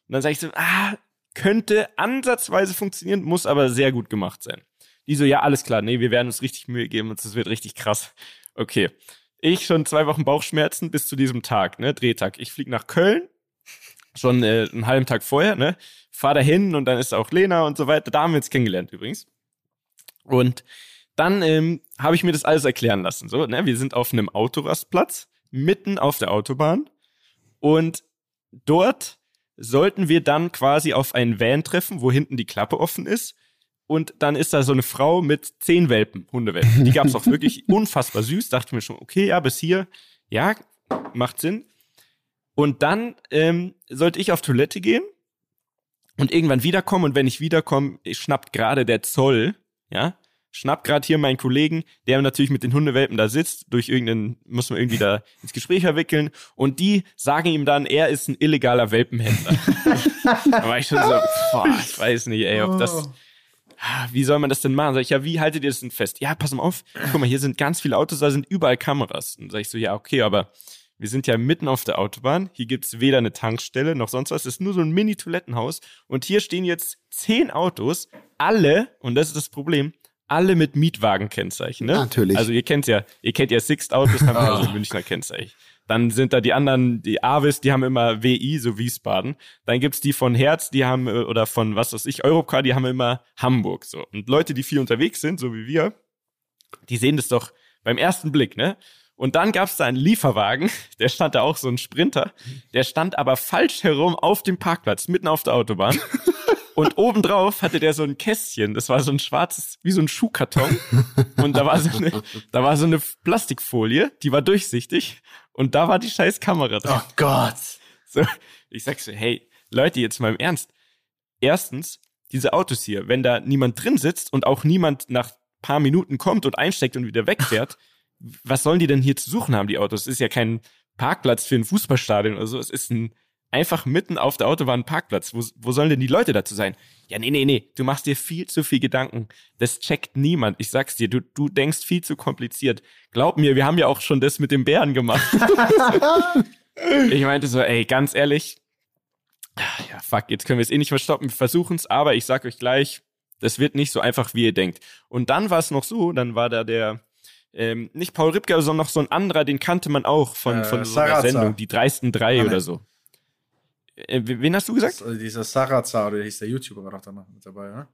Und dann sage ich so, ah, könnte ansatzweise funktionieren, muss aber sehr gut gemacht sein. Die so, ja, alles klar, nee, wir werden uns richtig Mühe geben und es wird richtig krass. Okay. Ich schon zwei Wochen Bauchschmerzen bis zu diesem Tag, ne, Drehtag. Ich flieg nach Köln, schon äh, einen halben Tag vorher, ne, fahr dahin und dann ist auch Lena und so weiter. Da haben wir uns kennengelernt übrigens. Und dann ähm, habe ich mir das alles erklären lassen. So, ne, wir sind auf einem Autorastplatz mitten auf der Autobahn und dort sollten wir dann quasi auf einen Van treffen, wo hinten die Klappe offen ist und dann ist da so eine Frau mit zehn Welpen, Hundewelpen. Die gab es auch wirklich unfassbar süß. Dachte mir schon, okay, ja, bis hier, ja, macht Sinn. Und dann ähm, sollte ich auf Toilette gehen und irgendwann wiederkommen. Und wenn ich wiederkomme, schnappt gerade der Zoll, ja, schnappt gerade hier meinen Kollegen, der natürlich mit den Hundewelpen da sitzt, durch irgendeinen, muss man irgendwie da ins Gespräch verwickeln. Und die sagen ihm dann, er ist ein illegaler Welpenhändler. da war ich schon so, boah, ich weiß nicht, ey, ob das oh wie soll man das denn machen? Sag ich, ja, wie haltet ihr das denn fest? Ja, pass mal auf, guck mal, hier sind ganz viele Autos, da sind überall Kameras. Und sag ich so, ja, okay, aber wir sind ja mitten auf der Autobahn. Hier gibt's weder eine Tankstelle noch sonst was. Es ist nur so ein Mini-Toilettenhaus. Und hier stehen jetzt zehn Autos, alle, und das ist das Problem, alle mit Mietwagenkennzeichen, ne? Natürlich. Also ihr kennt ja, ihr kennt ja Sixt Autos, haben ja so ein Münchner Kennzeichen. Dann sind da die anderen, die Avis, die haben immer WI, so Wiesbaden. Dann gibt's die von Herz, die haben, äh, oder von was weiß ich, Europcar, die haben immer Hamburg, so. Und Leute, die viel unterwegs sind, so wie wir, die sehen das doch beim ersten Blick, ne? Und dann gab's da einen Lieferwagen, der stand da auch so ein Sprinter, der stand aber falsch herum auf dem Parkplatz, mitten auf der Autobahn. Und obendrauf hatte der so ein Kästchen, das war so ein schwarzes, wie so ein Schuhkarton. Und da war so eine, da war so eine Plastikfolie, die war durchsichtig. Und da war die scheiß Kamera drin. Oh Gott. So, ich sag so, hey, Leute, jetzt mal im Ernst. Erstens, diese Autos hier, wenn da niemand drin sitzt und auch niemand nach paar Minuten kommt und einsteckt und wieder wegfährt, was sollen die denn hier zu suchen haben, die Autos? Es ist ja kein Parkplatz für ein Fußballstadion oder so. Es ist ein einfach mitten auf der Autobahn Parkplatz. Wo, wo sollen denn die Leute dazu sein? Ja, nee, nee, nee, du machst dir viel zu viel Gedanken. Das checkt niemand. Ich sag's dir, du, du denkst viel zu kompliziert. Glaub mir, wir haben ja auch schon das mit dem Bären gemacht. ich meinte so, ey, ganz ehrlich, ja, fuck, jetzt können wir es eh nicht mehr stoppen. Wir versuchen's, aber ich sag euch gleich, das wird nicht so einfach, wie ihr denkt. Und dann war es noch so, dann war da der, ähm, nicht Paul Ripke, sondern noch so ein anderer, den kannte man auch von, äh, von so einer Sendung, die dreisten drei oder so. Äh, wen hast du gesagt? Das, also dieser Sarazar, oder hieß der YouTuber, war doch da mit dabei, oder?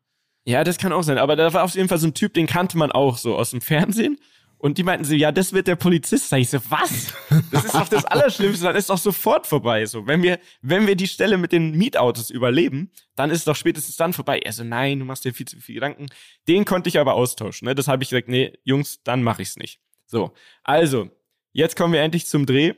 Ja, das kann auch sein. Aber da war auf jeden Fall so ein Typ, den kannte man auch so aus dem Fernsehen. Und die meinten so, ja, das wird der Polizist. Sag ich so, was? Das ist doch das Allerschlimmste. Dann ist doch sofort vorbei. So, wenn wir, wenn wir die Stelle mit den Mietautos überleben, dann ist es doch spätestens dann vorbei. Er so, nein, du machst dir viel zu viel Gedanken. Den konnte ich aber austauschen. Ne? Das habe ich gesagt, nee, Jungs, dann mache ich's nicht. So, also, jetzt kommen wir endlich zum Dreh.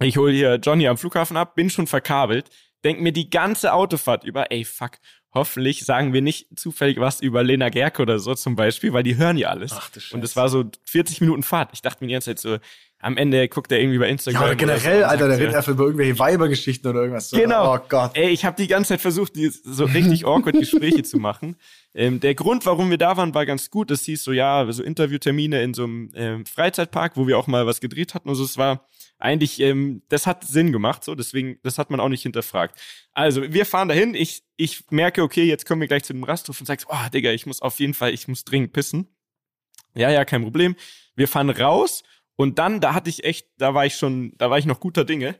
Ich hole hier Johnny am Flughafen ab, bin schon verkabelt, denk mir die ganze Autofahrt über, ey fuck, hoffentlich sagen wir nicht zufällig was über Lena Gerke oder so zum Beispiel, weil die hören ja alles. Ach, Und es war so 40 Minuten Fahrt. Ich dachte mir die ganze Zeit so, am Ende guckt er irgendwie bei Instagram. Ja, oder generell, so Alter, der redet einfach über irgendwelche Weibergeschichten oder irgendwas. Genau. Oh Gott. Ey, ich habe die ganze Zeit versucht, die, so richtig awkward Gespräche zu machen. Ähm, der Grund, warum wir da waren, war ganz gut. Es hieß so, ja, so Interviewtermine in so einem ähm, Freizeitpark, wo wir auch mal was gedreht hatten. Also es war eigentlich, ähm, das hat Sinn gemacht, so, deswegen, das hat man auch nicht hinterfragt. Also, wir fahren dahin, ich, ich merke, okay, jetzt kommen wir gleich zu dem Rasthof und sagst, oh, Digga, ich muss auf jeden Fall, ich muss dringend pissen. Ja, ja, kein Problem. Wir fahren raus und dann, da hatte ich echt, da war ich schon, da war ich noch guter Dinge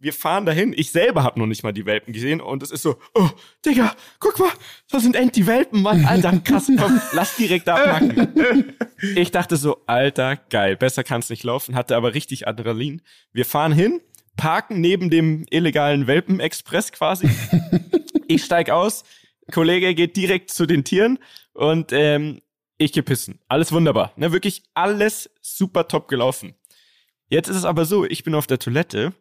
wir fahren dahin. Ich selber habe noch nicht mal die Welpen gesehen und es ist so, oh, Digga, guck mal, da sind end die Welpen, Mann, Alter, krass, komm, lass direkt abpacken. Ich dachte so, Alter, geil, besser kann's nicht laufen, hatte aber richtig Adrenalin. Wir fahren hin, parken neben dem illegalen Welpen-Express quasi. Ich steig aus, Kollege geht direkt zu den Tieren und ähm, ich geh pissen. Alles wunderbar. Ne, wirklich alles super top gelaufen. Jetzt ist es aber so, ich bin auf der Toilette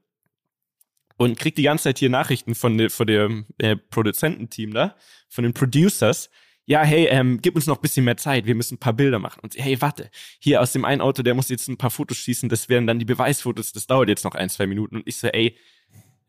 und krieg die ganze Zeit hier Nachrichten von, von dem äh, Produzententeam da, von den Producers. Ja, hey, ähm, gib uns noch ein bisschen mehr Zeit, wir müssen ein paar Bilder machen. Und hey, warte, hier aus dem einen Auto, der muss jetzt ein paar Fotos schießen, das wären dann die Beweisfotos, das dauert jetzt noch ein, zwei Minuten. Und ich so, ey,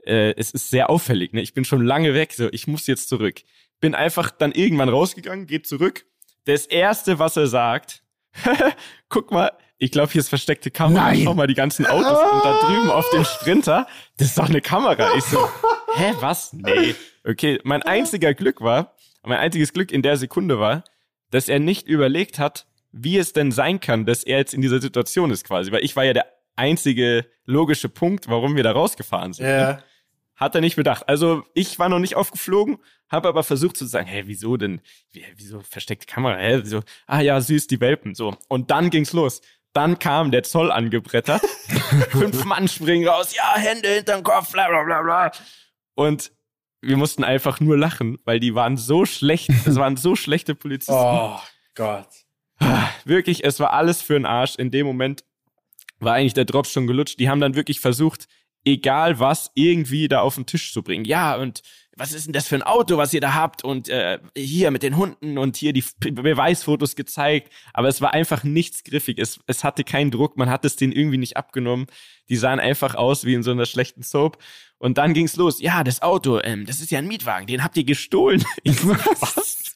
äh, es ist sehr auffällig, ne? Ich bin schon lange weg, so, ich muss jetzt zurück. Bin einfach dann irgendwann rausgegangen, geht zurück. Das erste, was er sagt, guck mal, ich glaube, hier ist versteckte Kamera. Nein. Schau mal die ganzen Autos und da drüben auf dem Sprinter, das ist doch eine Kamera. Ich so, hä, was? Nee. Okay, mein einziger Glück war, mein einziges Glück in der Sekunde war, dass er nicht überlegt hat, wie es denn sein kann, dass er jetzt in dieser Situation ist quasi. Weil ich war ja der einzige logische Punkt, warum wir da rausgefahren sind. Ja. Hat er nicht bedacht. Also ich war noch nicht aufgeflogen, habe aber versucht zu sagen, hä, wieso denn? Wie, wieso versteckte Kamera? Hä, wieso? Ah ja, süß, die Welpen. So. Und dann ging's los. Dann kam der Zoll angebrettert. Fünf Mann springen raus. Ja, Hände hinterm Kopf, bla bla bla bla. Und wir mussten einfach nur lachen, weil die waren so schlecht. Es waren so schlechte Polizisten. Oh Gott. Wirklich, es war alles für den Arsch. In dem Moment war eigentlich der Drop schon gelutscht. Die haben dann wirklich versucht, egal was, irgendwie da auf den Tisch zu bringen. Ja, und was ist denn das für ein Auto, was ihr da habt? Und äh, hier mit den Hunden und hier die Beweisfotos gezeigt. Aber es war einfach nichts griffig. Es, es hatte keinen Druck, man hat es denen irgendwie nicht abgenommen. Die sahen einfach aus wie in so einer schlechten Soap. Und dann ging's los. Ja, das Auto, ähm, das ist ja ein Mietwagen, den habt ihr gestohlen. Ich, was?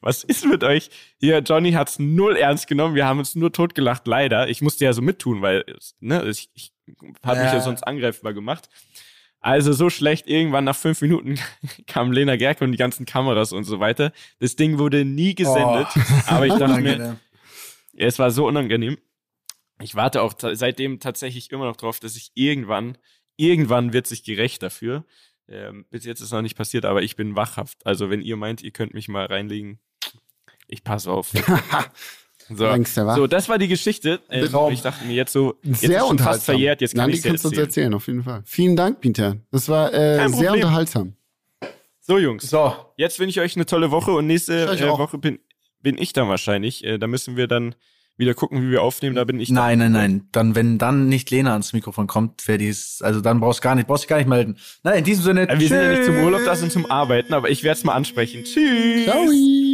was ist mit euch? Hier, Johnny hat's null ernst genommen. Wir haben uns nur totgelacht, leider. Ich musste ja so mittun, weil ne, ich, ich habe mich ja sonst angreifbar gemacht. Also so schlecht, irgendwann nach fünf Minuten kam Lena Gerke und die ganzen Kameras und so weiter. Das Ding wurde nie gesendet, oh, aber ich dachte mir, es war so unangenehm. Ich warte auch seitdem tatsächlich immer noch drauf, dass ich irgendwann, irgendwann wird sich gerecht dafür. Ähm, bis jetzt ist noch nicht passiert, aber ich bin wachhaft. Also wenn ihr meint, ihr könnt mich mal reinlegen, ich passe auf. So, so, das war die Geschichte. Ähm, ich dachte mir jetzt so, jetzt sehr ist schon fast verjährt, jetzt kann ich es kannst du uns erzählen, auf jeden Fall. Vielen Dank, Peter. Das war äh, sehr unterhaltsam. So, Jungs. So. Jetzt wünsche ich euch eine tolle Woche und nächste äh, Woche bin, bin ich dann wahrscheinlich. Äh, da müssen wir dann wieder gucken, wie wir aufnehmen. Da bin ich. Nein, nein, nein. Dann, wenn dann nicht Lena ans Mikrofon kommt, wäre dies, also dann brauchst du gar nicht, brauchst du gar nicht melden. Nein, in diesem Sinne. Äh, wir tschüss. sind ja nicht zum Urlaub, das sind zum Arbeiten, aber ich werde es mal ansprechen. Tschüss. Ciao.